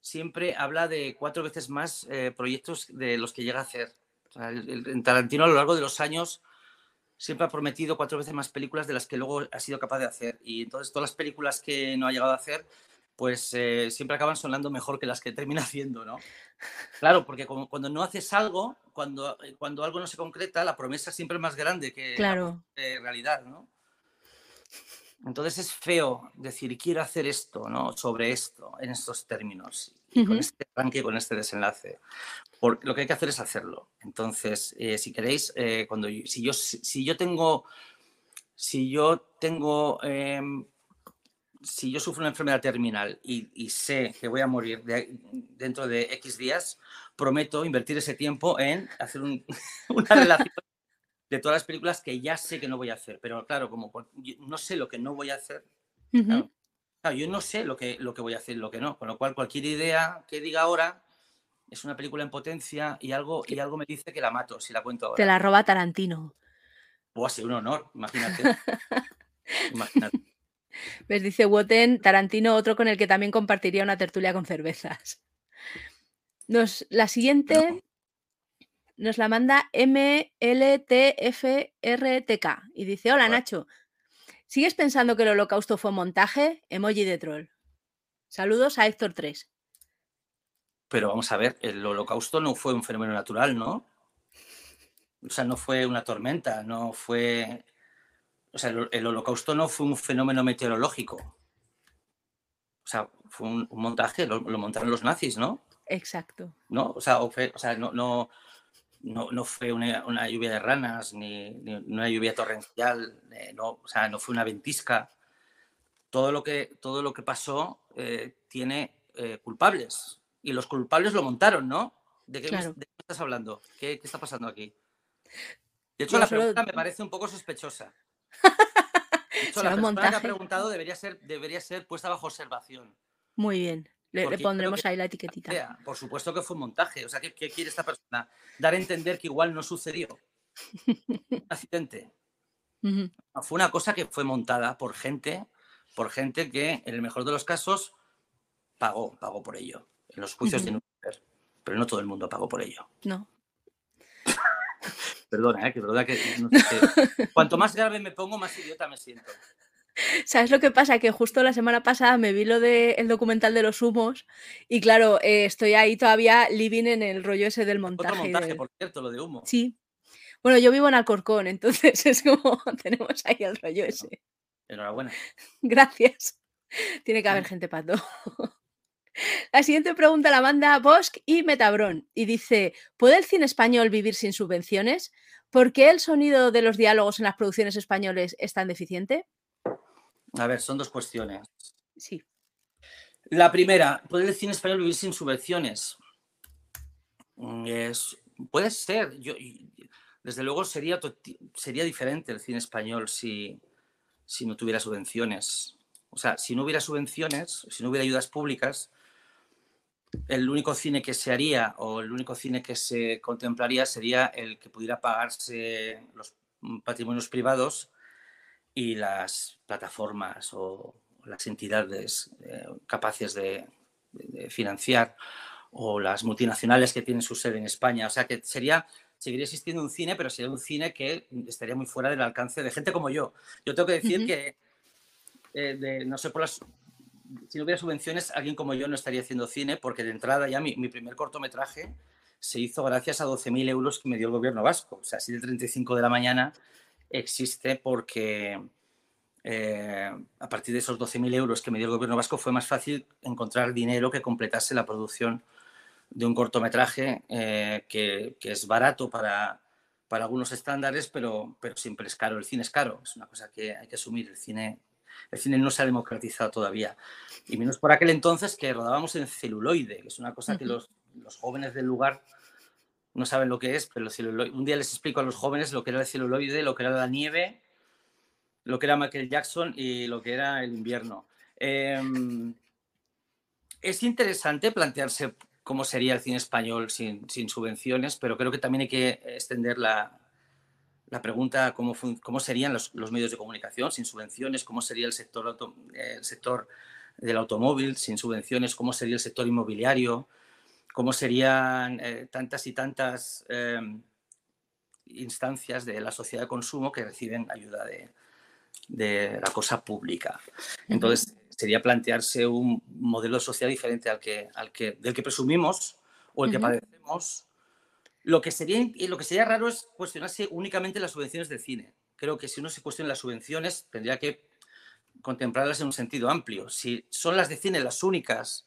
siempre habla de cuatro veces más eh, proyectos de los que llega a hacer en Tarantino a lo largo de los años siempre ha prometido cuatro veces más películas de las que luego ha sido capaz de hacer. Y entonces todas las películas que no ha llegado a hacer, pues eh, siempre acaban sonando mejor que las que termina haciendo, ¿no? Claro, porque cuando no haces algo, cuando, cuando algo no se concreta, la promesa siempre es más grande que claro. la realidad, ¿no? Entonces es feo decir, quiero hacer esto, ¿no? Sobre esto, en estos términos, y con este arranque, con este desenlace. Porque lo que hay que hacer es hacerlo. Entonces, eh, si queréis, eh, cuando si yo si yo tengo si yo tengo em, si yo sufro una enfermedad terminal y, sé que voy a morir dentro de X días, prometo invertir ese tiempo en hacer una relación de todas las películas que ya sé que no voy a hacer. Pero claro, como no sé lo que no voy a hacer, yo no sé lo que, lo que voy a hacer y lo que no. Con lo cual, cualquier idea que diga ahora es una película en potencia y algo, y algo me dice que la mato si la cuento ahora. Te la roba Tarantino. ser un honor, imagínate. imagínate. ¿Ves? Dice Woten, Tarantino, otro con el que también compartiría una tertulia con cervezas. Nos, la siguiente nos la manda MLTFRTK y dice: Hola Nacho, ¿sigues pensando que el holocausto fue montaje? Emoji de troll. Saludos a Héctor 3. Pero vamos a ver, el holocausto no fue un fenómeno natural, ¿no? O sea, no fue una tormenta, no fue... O sea, el, holocausto no fue un fenómeno meteorológico. O sea, fue un, montaje, lo, montaron los nazis, ¿no? Exacto. ¿No? O sea, no, no, no, fue una, lluvia de ranas, ni, una lluvia torrencial, eh, no, o sea, no fue una ventisca. Todo lo que, todo lo que pasó eh, tiene eh, culpables y los culpables lo montaron, ¿no? ¿De qué, estás hablando? ¿Qué, está pasando aquí? De hecho, la pregunta me parece un poco sospechosa. De hecho, la persona que ha preguntado debería ser, debería ser puesta bajo observación. Muy bien. Le, pondremos ahí la etiquetita. Por supuesto que fue un montaje. O sea, ¿qué, quiere esta persona? Dar a entender que igual no sucedió. un accidente. Fue una cosa que fue montada por gente, por gente que, en el mejor de los casos, pagó, pagó por ello en los juicios de Nuremberg, pero no todo el mundo pagó por ello. No. Perdona, ¿eh? que verdad que, cuanto más grave me pongo, más idiota me siento. ¿Sabes lo que pasa? Que justo la semana pasada me vi lo del documental de los humos y claro, eh, estoy ahí todavía living en el rollo ese del montaje. Otro montaje, por cierto, lo de humo. Sí. Bueno, yo vivo en Alcorcón, entonces es como tenemos ahí el rollo ese. Enhorabuena. Gracias. Tiene que haber gente para todo. La siguiente pregunta la manda Bosch y Metabrón y dice, ¿puede el cine español vivir sin subvenciones? ¿Por qué el sonido de los diálogos en las producciones españoles es tan deficiente? A ver, son dos cuestiones. Sí. La primera, ¿puede el cine español vivir sin subvenciones? Mm, es, puede ser. Yo, desde luego sería, sería diferente el cine español si, si no tuviera subvenciones. O sea, si no hubiera subvenciones, si no hubiera ayudas públicas, el único cine que se haría o el único cine que se contemplaría sería el que pudiera pagarse los patrimonios privados y las plataformas o las entidades eh, capaces de, financiar o las multinacionales que tienen su sede en España. O sea que sería, seguiría existiendo un cine, pero sería un cine que estaría muy fuera del alcance de gente como yo. Yo tengo que decir que, eh, no sé, por las, si no hubiera subvenciones, alguien como yo no estaría haciendo cine, porque de entrada ya mi, primer cortometraje se hizo gracias a 12.000 euros que me dio el gobierno vasco. O sea, así de 35 de la mañana existe porque eh, a partir de esos 12.000 euros que me dio el gobierno vasco fue más fácil encontrar dinero que completase la producción de un cortometraje eh, que, es barato para, para algunos estándares, pero, pero siempre es caro. El cine es caro, es una cosa que hay que asumir. El cine, el cine no se ha democratizado todavía. Y menos por aquel entonces que rodábamos en celuloide, que es una cosa que los, los jóvenes del lugar no saben lo que es, pero un día les explico a los jóvenes lo que era el celuloide, lo que era la nieve, lo que era Michael Jackson y lo que era el invierno. Em, es interesante plantearse cómo sería el cine español sin, subvenciones, pero creo que también hay que extender la, la pregunta cómo, cómo serían los, medios de comunicación sin subvenciones, cómo sería el sector, el sector del automóvil sin subvenciones, cómo sería el sector inmobiliario, cómo serían eh, tantas y tantas em, instancias de la sociedad de consumo que reciben ayuda de, de la cosa pública. Entonces, sería plantearse un modelo social diferente al que, al que, del que presumimos o el que padecemos. Lo que, sería, lo que sería raro es cuestionarse únicamente las subvenciones del cine. Creo que si uno se cuestiona las subvenciones, tendría que contemplarlas en un sentido amplio. Si son las de cine las únicas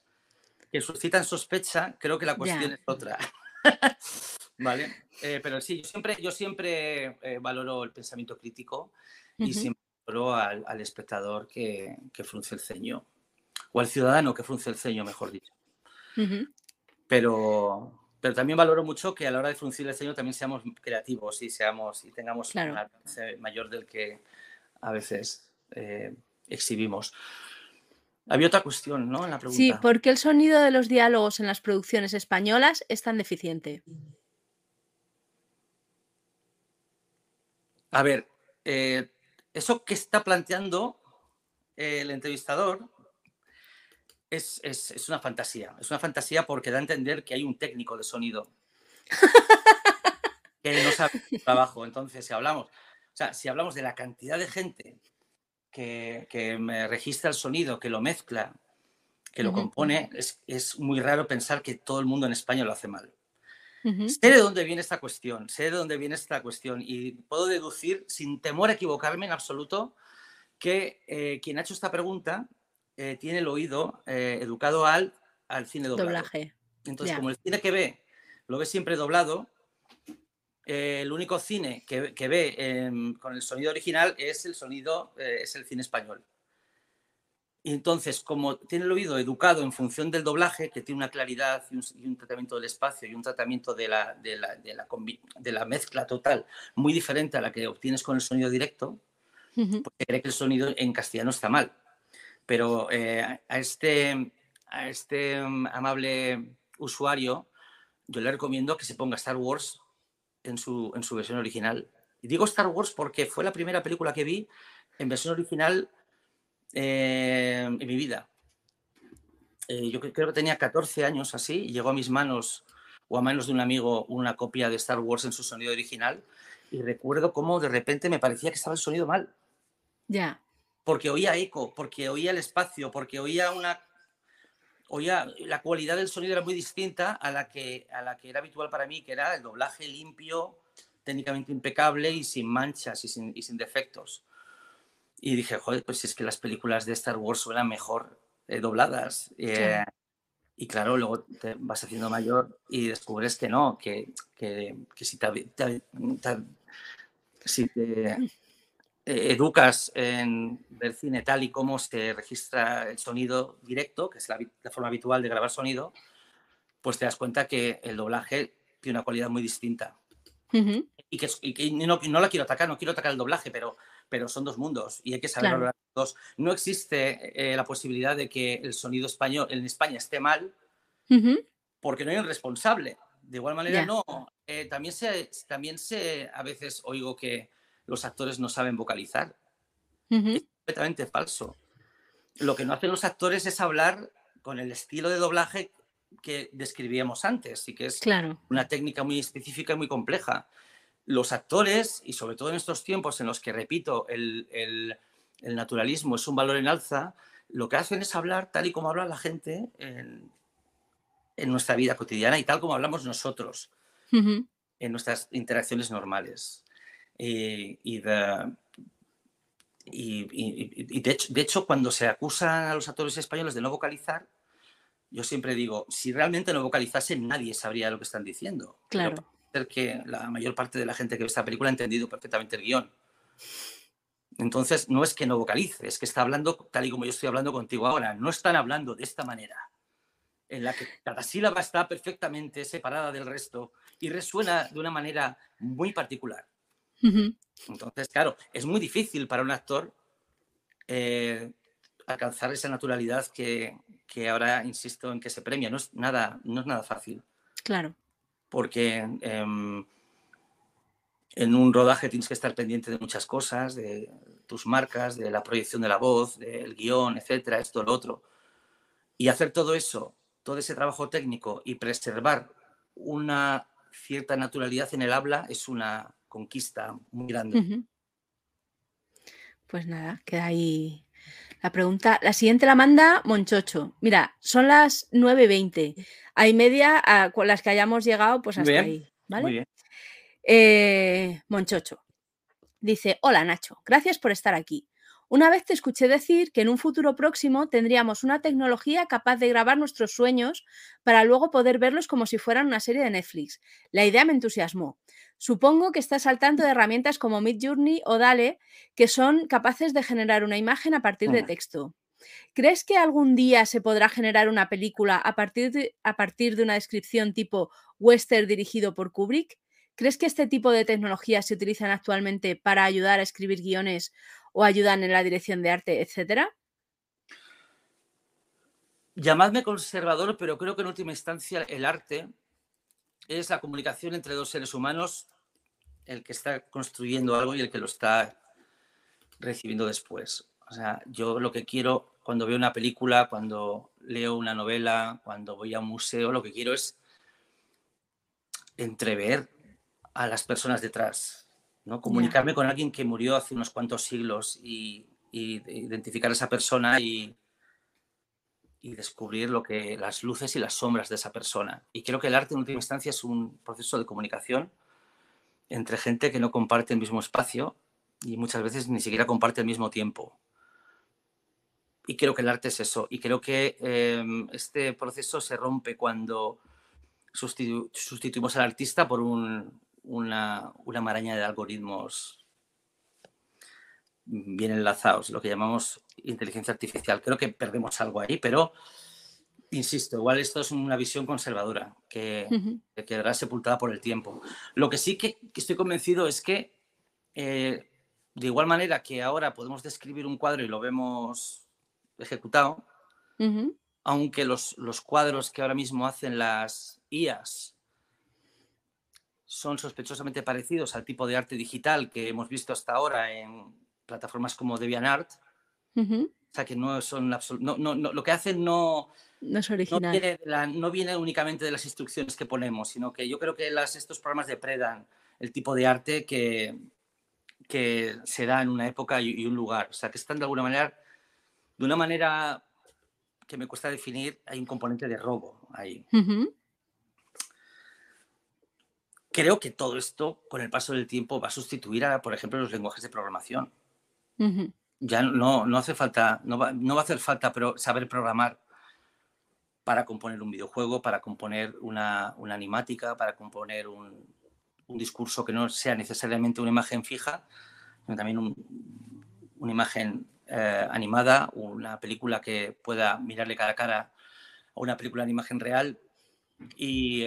que suscitan sospecha, creo que la cuestión es otra. ¿Vale? Eh, pero sí, yo siempre, yo siempre eh, valoro el pensamiento crítico y siempre al, espectador que, que, frunce el ceño, o al ciudadano que frunce el ceño, mejor dicho. pero, pero también valoro mucho que a la hora de fruncir el ceño también seamos creativos y, seamos, y tengamos un alcance mayor del que a veces eh, exhibimos. Había otra cuestión, ¿no? En la pregunta. Sí, ¿por qué el sonido de los diálogos en las producciones españolas es tan deficiente? A ver, eh, eso que está planteando el entrevistador es, una fantasía. Es una fantasía porque da a entender que hay un técnico de sonido que no sabe el trabajo. Entonces, si hablamos, o sea, si hablamos de la cantidad de gente que, me registra el sonido, que lo mezcla, que lo compone, es, es, muy raro pensar que todo el mundo en España lo hace mal. Sé de dónde viene esta cuestión, sé de dónde viene esta cuestión y puedo deducir, sin temor a equivocarme en absoluto, que eh, quien ha hecho esta pregunta eh, tiene el oído eh, educado al, al cine doblado. Doblaje. Entonces, como el cine que ve lo ve siempre doblado, el único cine que, que ve em, con el sonido original es el sonido, es el cine español. Y entonces, como tiene el oído educado en función del doblaje, que tiene una claridad y un, tratamiento del espacio y un tratamiento de la, de, la, de, la, de la, mezcla total muy diferente a la que obtienes con el sonido directo, porque cree que el sonido en castellano está mal. Pero eh, a, este, a este mm, amable usuario, yo le recomiendo que se ponga Star Wars en su, en su versión original. Y digo Star Wars porque fue la primera película que vi en versión original eh, en mi vida. Eh, yo creo que tenía 14 años así y llegó a mis manos o a manos de un amigo una copia de Star Wars en su sonido original y recuerdo cómo de repente me parecía que estaba el sonido mal. Ya. Porque oía eco, porque oía el espacio, porque oía una oía la cualidad del sonido era muy distinta a la que a la que era habitual para mí, que era el doblaje limpio, técnicamente impecable y sin manchas y sin, y sin defectos. Y dije, joder, pues es que las películas de Star Wars suenan mejor eh, dobladas. Eh, y claro, luego te vas haciendo mayor y descubres que no, que, que, que si, te, si te eh, educas en ver cine tal y como se registra el sonido directo, que es la, forma habitual de grabar sonido, pues te das cuenta que el doblaje tiene una cualidad muy distinta. Y que, y que no, no, la quiero atacar, no quiero atacar el doblaje, pero pero son dos mundos y hay que saber hablar dos. No existe eh, la posibilidad de que el sonido español en España esté mal porque no hay un responsable. De igual manera, no. Eh, también, se, también se, a veces oigo que los actores no saben vocalizar. Es completamente falso. Lo que no hacen los actores es hablar con el estilo de doblaje que describíamos antes y que es una técnica muy específica y muy compleja los actores, y sobre todo en estos tiempos en los que, repito, el, naturalismo es un valor en alza, lo que hacen es hablar tal y como habla la gente en, nuestra vida cotidiana y tal como hablamos nosotros en nuestras interacciones normales. Y, de, de, hecho, cuando se acusan a los actores españoles de no vocalizar, yo siempre digo, si realmente no vocalizasen, nadie sabría lo que están diciendo. Claro que la mayor parte de la gente que ve esta película ha entendido perfectamente el guion. Entonces, no es que no vocalice, es que está hablando tal y como yo estoy hablando contigo ahora. No están hablando de esta manera, en la que cada sílaba está perfectamente separada del resto y resuena de una manera muy particular. Entonces, claro, es muy difícil para un actor eh, alcanzar esa naturalidad que, que, ahora insisto en que se premia. No es nada, no es nada fácil. Claro porque em, en un rodaje tienes que estar pendiente de muchas cosas, de tus marcas, de la proyección de la voz, del guion, etcétera, esto, lo otro. Y hacer todo eso, todo ese trabajo técnico y preservar una cierta naturalidad en el habla es una conquista muy grande. Pues nada, queda ahí la pregunta. La siguiente la manda Monchocho. Mira, son las 9.20. Hay media a con las que hayamos llegado, pues hasta ahí. ¿Vale? Muy bien. Eh, Monchocho. Dice: Hola Nacho, gracias por estar aquí. Una vez te escuché decir que en un futuro próximo tendríamos una tecnología capaz de grabar nuestros sueños para luego poder verlos como si fueran una serie de Netflix. La idea me entusiasmó. Supongo que estás al tanto de herramientas como Midjourney o Dale que son capaces de generar una imagen a partir de texto. ¿Crees que algún día se podrá generar una película a partir de, a partir de una descripción tipo western dirigido por Kubrick? ¿Crees que este tipo de tecnologías se utilizan actualmente para ayudar a escribir guiones o ayudan en la dirección de arte, etcétera? Llamadme conservador, pero creo que en última instancia el arte es la comunicación entre dos seres humanos, el que está construyendo algo y el que lo está recibiendo después. O sea, yo lo que quiero cuando veo una película, cuando leo una novela, cuando voy a un museo, lo que quiero es entrever a las personas detrás, ¿no? Comunicarme con alguien que murió hace unos cuantos siglos y, identificar a esa persona y, y, descubrir lo que las luces y las sombras de esa persona. Y creo que el arte en última instancia es un proceso de comunicación entre gente que no comparte el mismo espacio y muchas veces ni siquiera comparte el mismo tiempo. Y creo que el arte es eso. Y creo que em, este proceso se rompe cuando sustituimos al artista por un, una, una maraña de algoritmos bien enlazados, lo que llamamos inteligencia artificial. Creo que perdemos algo ahí, pero insisto, igual esto es una visión conservadora que, quedará sepultada por el tiempo. Lo que sí que, estoy convencido es que, eh, de igual manera que ahora podemos describir un cuadro y lo vemos ejecutado, aunque los, los, cuadros que ahora mismo hacen las IAS son sospechosamente parecidos al tipo de arte digital que hemos visto hasta ahora en plataformas como DeviantArt, o sea que no son no, no, lo que hacen no, no es original. Viene no viene, únicamente de las instrucciones que ponemos, sino que yo creo que las, estos programas depredan el tipo de arte que, que se da en una época y, un lugar. O sea, que están de alguna manera, de una manera que me cuesta definir, hay un componente de robo ahí. Creo que todo esto, con el paso del tiempo, va a sustituir a, por ejemplo, los lenguajes de programación. Ya no, no hace falta, no va, no va a hacer falta pero saber programar para componer un videojuego, para componer una, una animática, para componer un, un, discurso que no sea necesariamente una imagen fija, sino también una imagen eh, animada, una película que pueda mirarle cara a cara a una película en imagen real. Y,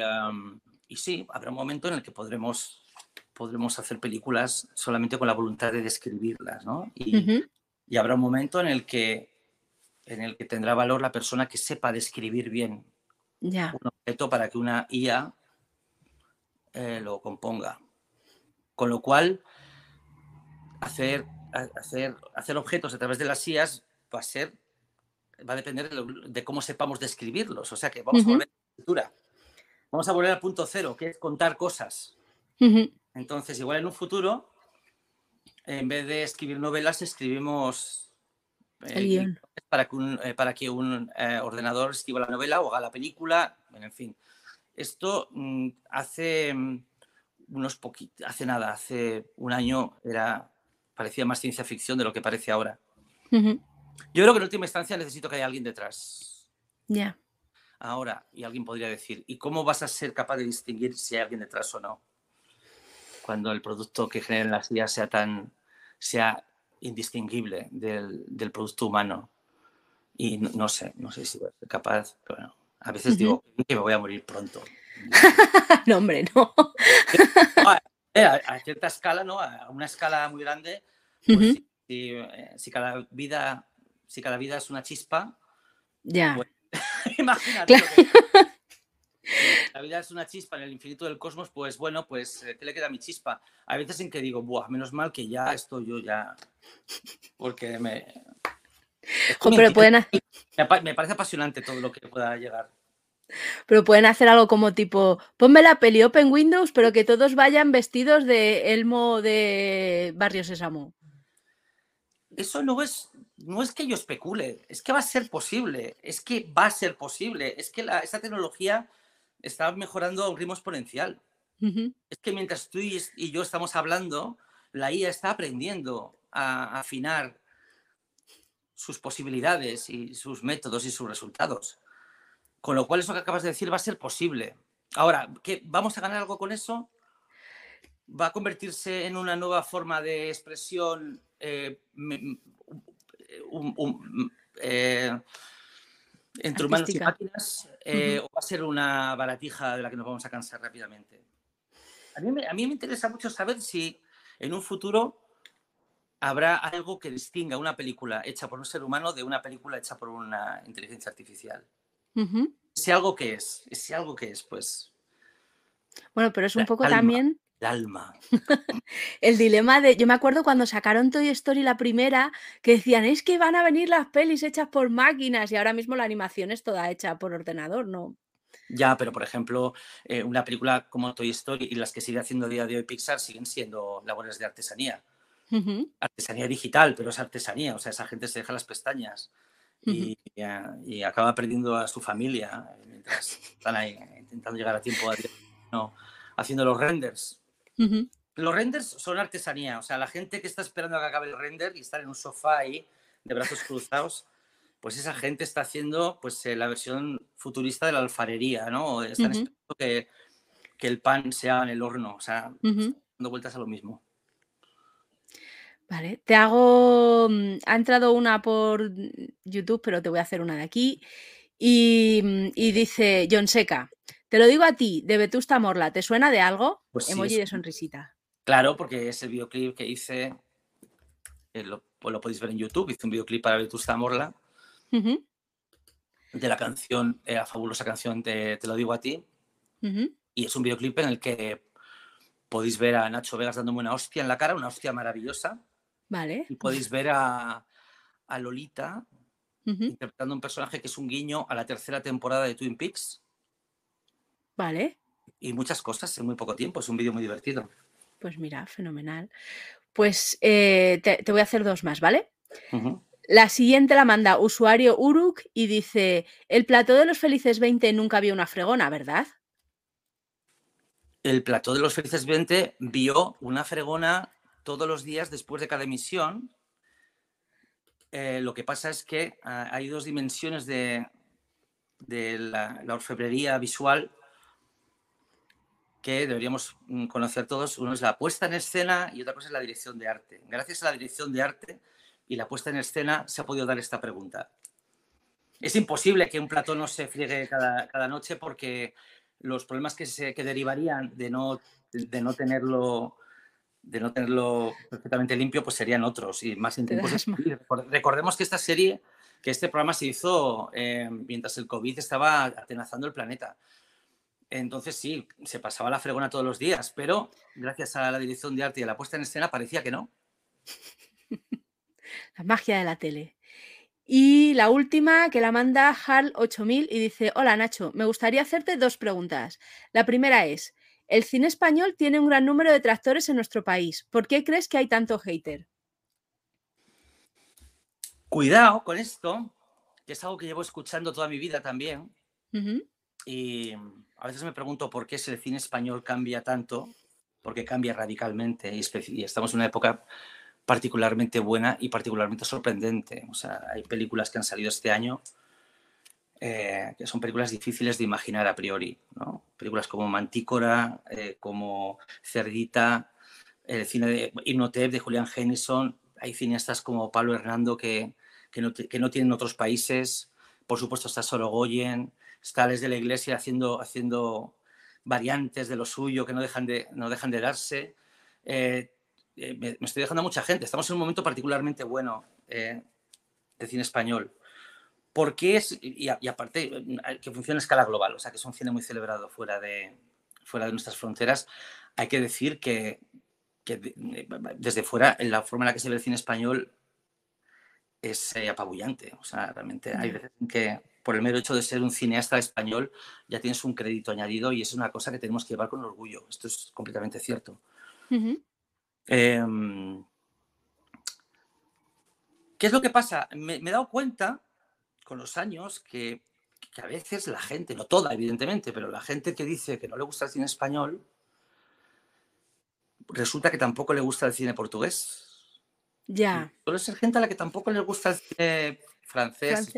y sí, habrá un momento en el que podremos, podremos hacer películas solamente con la voluntad de describirlas, ¿no? Y, y habrá un momento en el que en el que tendrá valor la persona que sepa describir bien un objeto para que una IA eh, lo componga. Con lo cual, hacer, hacer, hacer objetos a través de las IAs va a ser, va a depender de, cómo sepamos describirlos. O sea que vamos a volver a la escritura. Vamos a volver al punto cero, que es contar cosas. Entonces, igual en un futuro, en vez de escribir novelas, escribimos eh, para que un, eh, para que un eh, ordenador escriba la novela o haga la película, en fin. Esto mm, hace mm, unos poquitos, hace nada, hace un año era parecía más ciencia ficción de lo que parece ahora. Yo creo que en última instancia necesito que haya alguien detrás. Ya. Ahora, y alguien podría decir, ¿y cómo vas a ser capaz de distinguir si hay alguien detrás o no? Cuando el producto que generen las ideas sea tan sea indistinguible del, del producto humano. Y no, sé, no sé si voy a ser capaz, pero bueno, a veces digo que me voy a morir pronto. no, hombre, no. Eh, a, cierta escala, ¿no? A una escala muy grande, pues eh, si, cada vida, si cada vida es una chispa, ya. Pues, imagínate. la vida es una chispa en el infinito del cosmos, pues bueno, pues eh, ¿qué le queda a mi chispa? Hay veces en que digo, buah, menos mal que ya estoy yo ya, porque me... pero pueden... Me parece apasionante todo lo que pueda llegar. Pero pueden hacer algo como tipo, ponme la peli Open Windows, pero que todos vayan vestidos de Elmo de Barrio Sésamo. Eso no es, no es que yo especule, es que va a ser posible, es que va a ser posible, es que la, esta tecnología está mejorando a un ritmo exponencial. Es que mientras tú y yo estamos hablando, la IA está aprendiendo a afinar sus posibilidades y sus métodos y sus resultados. Con lo cual, eso que acabas de decir va a ser posible. Ahora, ¿qué, ¿vamos a ganar algo con eso? ¿Va a convertirse en una nueva forma de expresión eh, eh, entre humanos y máquinas? Eh, ¿O va a ser una baratija de la que nos vamos a cansar rápidamente? A mí, a mí me interesa mucho saber si en un futuro habrá algo que distinga una película hecha por un ser humano de una película hecha por una inteligencia artificial. Si algo que es, si algo que es, pues. Bueno, pero es un poco también. El alma. el dilema de. Yo me acuerdo cuando sacaron Toy Story la primera, que decían, es que van a venir las pelis hechas por máquinas y ahora mismo la animación es toda hecha por ordenador, ¿no? Ya, pero por ejemplo, eh, una película como Toy Story y las que sigue haciendo a día de hoy Pixar siguen siendo labores de artesanía. Artesanía digital, pero es artesanía, o sea, esa gente se deja las pestañas y, y, acaba perdiendo a su familia mientras están ahí intentando llegar a tiempo no, haciendo los renders. Los renders son artesanía, o sea, la gente que está esperando a que acabe el render y estar en un sofá ahí de brazos cruzados, pues esa gente está haciendo pues eh, la versión futurista de la alfarería, ¿no? Están esperando que, que, el pan sea en el horno, o sea, dando vueltas a lo mismo. Vale, te hago. Mm, ha entrado una por YouTube, pero te voy a hacer una de aquí. Y, mm, dice John Seca, te lo digo a ti, de Vetusta Morla, ¿te suena de algo? Pues Emoji de sonrisita. Claro, porque es el videoclip que hice, eh, lo, pues lo podéis ver en YouTube, hice un videoclip para Vetusta Morla de la canción, eh, la fabulosa canción de Te lo digo a ti. Y es un videoclip en el que podéis ver a Nacho Vegas dándome una hostia en la cara, una hostia maravillosa. Y podéis ver a, Lolita interpretando un personaje que es un guiño a la tercera temporada de Twin Peaks. Vale. Y muchas cosas en muy poco tiempo. Es un vídeo muy divertido. Pues mira, fenomenal. Pues eh, te, voy a hacer dos más, ¿vale? La siguiente la manda usuario Uruk y dice, el plató de los felices 20 nunca vio una fregona, ¿verdad? El plató de los felices 20 vio una fregona todos los días después de cada emisión. Eh, lo que pasa es que ah, hay dos dimensiones de, la, orfebrería visual que deberíamos mm, conocer todos. Uno es la puesta en escena y otra cosa es la dirección de arte. Gracias a la dirección de arte y la puesta en escena se ha podido dar esta pregunta. Es imposible que un plató no se friegue cada, noche porque los problemas que, se, que derivarían de no, de no tenerlo de no tenerlo perfectamente limpio, pues serían otros y más intensos. Recordemos que esta serie, que este programa se hizo eh, mientras el COVID estaba atenazando el planeta. Entonces sí, se pasaba la fregona todos los días, pero gracias a la dirección de arte y a la puesta en escena parecía que no. La magia de la tele. Y la última que la manda Hal8000 y dice, hola Nacho, me gustaría hacerte dos preguntas. La primera es, el cine español tiene un gran número de tractores en nuestro país. ¿Por qué crees que hay tanto hater? Cuidado con esto, que es algo que llevo escuchando toda mi vida también. Y a veces me pregunto por qué si el cine español cambia tanto, porque cambia radicalmente y, estamos en una época particularmente buena y particularmente sorprendente. O sea, hay películas que han salido este año eh, que son películas difíciles de imaginar a priori. ¿no? Películas como Mantícora, eh, como Cerdita, el cine de Hipnotep de Julian Hennison. Hay cineastas como Pablo Hernando que, que, no, que no tienen otros países. Por supuesto está Sorogoyen, está Les de la Iglesia haciendo, haciendo variantes de lo suyo que no dejan de, no dejan de darse. Eh, me, estoy dejando a mucha gente. Estamos en un momento particularmente bueno de cine español porque es, y, aparte, que funciona a escala global, o sea, que es un cine muy celebrado fuera de, fuera de nuestras fronteras, hay que decir que, desde fuera, en la forma en la que se ve el cine español es eh, apabullante. O sea, realmente hay veces en que por el mero hecho de ser un cineasta español ya tienes un crédito añadido y es una cosa que tenemos que llevar con orgullo. Esto es completamente cierto. Em, ¿Qué es lo que pasa? me he dado cuenta con los años que, a veces la gente, no toda evidentemente, pero la gente que dice que no le gusta el cine español, resulta que tampoco le gusta el cine portugués. Ya. Suele ser gente a la que tampoco le gusta el cine francés,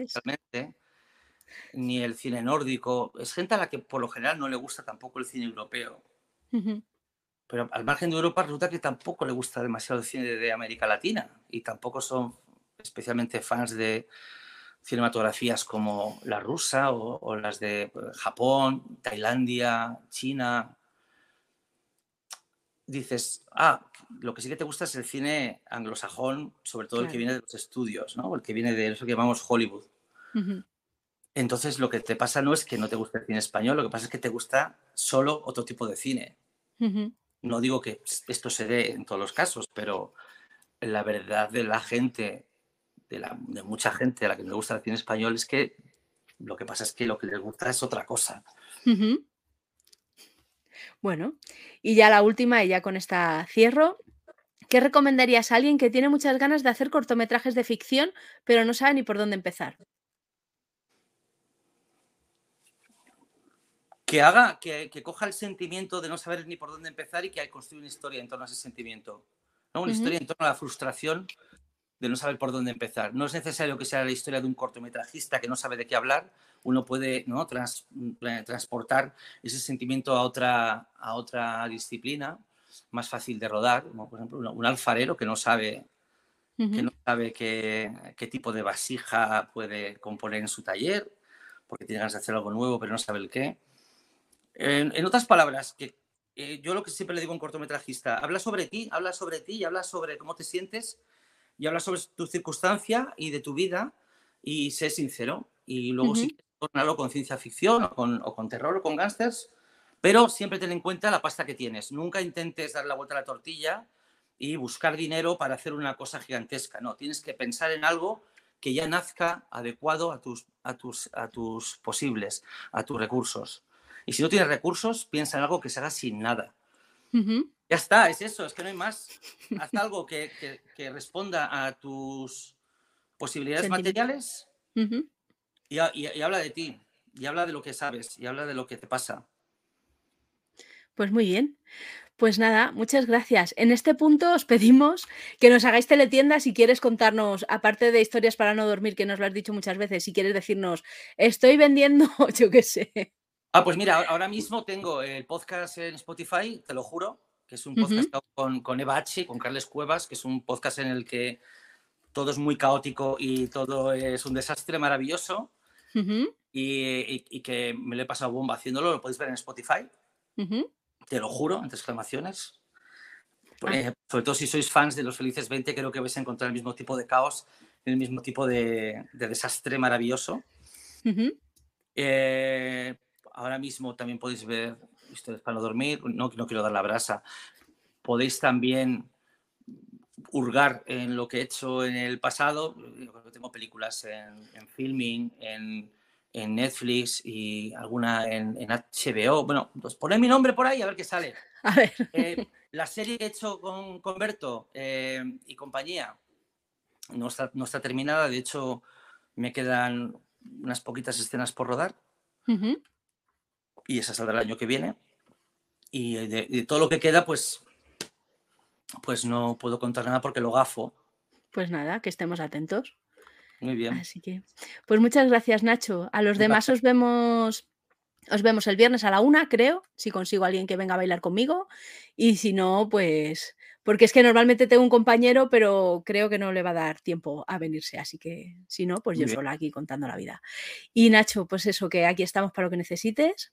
ni el cine nórdico. Es gente a la que por lo general no le gusta tampoco el cine europeo. Pero al margen de Europa resulta que tampoco le gusta demasiado el cine de América Latina y tampoco son especialmente fans de, cinematografías como la rusa o, las de Japón, Tailandia, China, dices, ah, lo que sí que te gusta es el cine anglosajón, sobre todo el que viene de los estudios, ¿no? El que viene de eso que llamamos Hollywood. Entonces, lo que te pasa no es que no te guste el cine español, lo que pasa es que te gusta solo otro tipo de cine. No digo que esto se dé en todos los casos, pero la verdad de la gente de, mucha gente a la que me gusta el cine español es que lo que pasa es que lo que les gusta es otra cosa. Bueno, y ya la última, y ya con esta cierro. ¿Qué recomendarías a alguien que tiene muchas ganas de hacer cortometrajes de ficción, pero no sabe ni por dónde empezar? Que haga, que, coja el sentimiento de no saber ni por dónde empezar y que construya una historia en torno a ese sentimiento. ¿no? Una historia en torno a la frustración de no saber por dónde empezar. No es necesario que sea la historia de un cortometrajista que no sabe de qué hablar. Uno puede ¿no? transportar ese sentimiento a otra, a otra disciplina más fácil de rodar, como por ejemplo un alfarero que no sabe, que no sabe qué, qué, tipo de vasija puede componer en su taller, porque tiene ganas de hacer algo nuevo, pero no sabe el qué. En, otras palabras, que eh, yo lo que siempre le digo a un cortometrajista, habla sobre ti, habla sobre ti y habla sobre cómo te sientes y habla sobre tu circunstancia y de tu vida y sé sincero. Y luego sí, tornalo con ciencia ficción o con, o con terror o con gángsters, pero siempre ten en cuenta la pasta que tienes. Nunca intentes dar la vuelta a la tortilla y buscar dinero para hacer una cosa gigantesca. No, tienes que pensar en algo que ya nazca adecuado a tus, a tus, a tus posibles, a tus recursos. Y si no tienes recursos, piensa en algo que se haga sin nada. Ya está, es eso, es que no hay más. Haz algo que, responda a tus posibilidades materiales y, habla de ti, y habla de lo que sabes, y habla de lo que te pasa. Pues muy bien. Pues nada, muchas gracias. En este punto os pedimos que nos hagáis teletienda si quieres contarnos, aparte de historias para no dormir, que nos lo has dicho muchas veces, si quieres decirnos, estoy vendiendo, yo qué sé. Ah, pues mira, ahora mismo tengo el podcast en Spotify, te lo juro, que es un podcast con, con, Eva H, con Carles Cuevas, que es un podcast en el que todo es muy caótico y todo es un desastre maravilloso. y, que me lo he pasado bomba haciéndolo, lo podéis ver en Spotify. Te lo juro, entre exclamaciones. Ah. Eh, sobre todo si sois fans de Los Felices 20, creo que vais a encontrar el mismo tipo de caos, el mismo tipo de, desastre maravilloso. Eh, ahora mismo también podéis ver Historias para no dormir, no, no quiero dar la brasa. Podéis también hurgar en lo que he hecho en el pasado. Tengo películas en, en filming, en, en Netflix y alguna en, HBO. Bueno, pues poned mi nombre por ahí a ver qué sale. A ver. Eh, la serie que he hecho con, con Berto eh, y compañía no está, no está terminada. De hecho, me quedan unas poquitas escenas por rodar. Y esa saldrá el año que viene. Y de, todo lo que queda, pues, pues no puedo contar nada porque lo gafo. Pues nada, que estemos atentos. Muy bien. Así que, pues muchas gracias, Nacho. A los demás os vemos, os vemos el viernes a la una, creo, si consigo a alguien que venga a bailar conmigo. Y si no, pues, porque es que normalmente tengo un compañero, pero creo que no le va a dar tiempo a venirse. Así que, si no, pues yo sola aquí contando la vida. Y Nacho, pues eso, que aquí estamos para lo que necesites.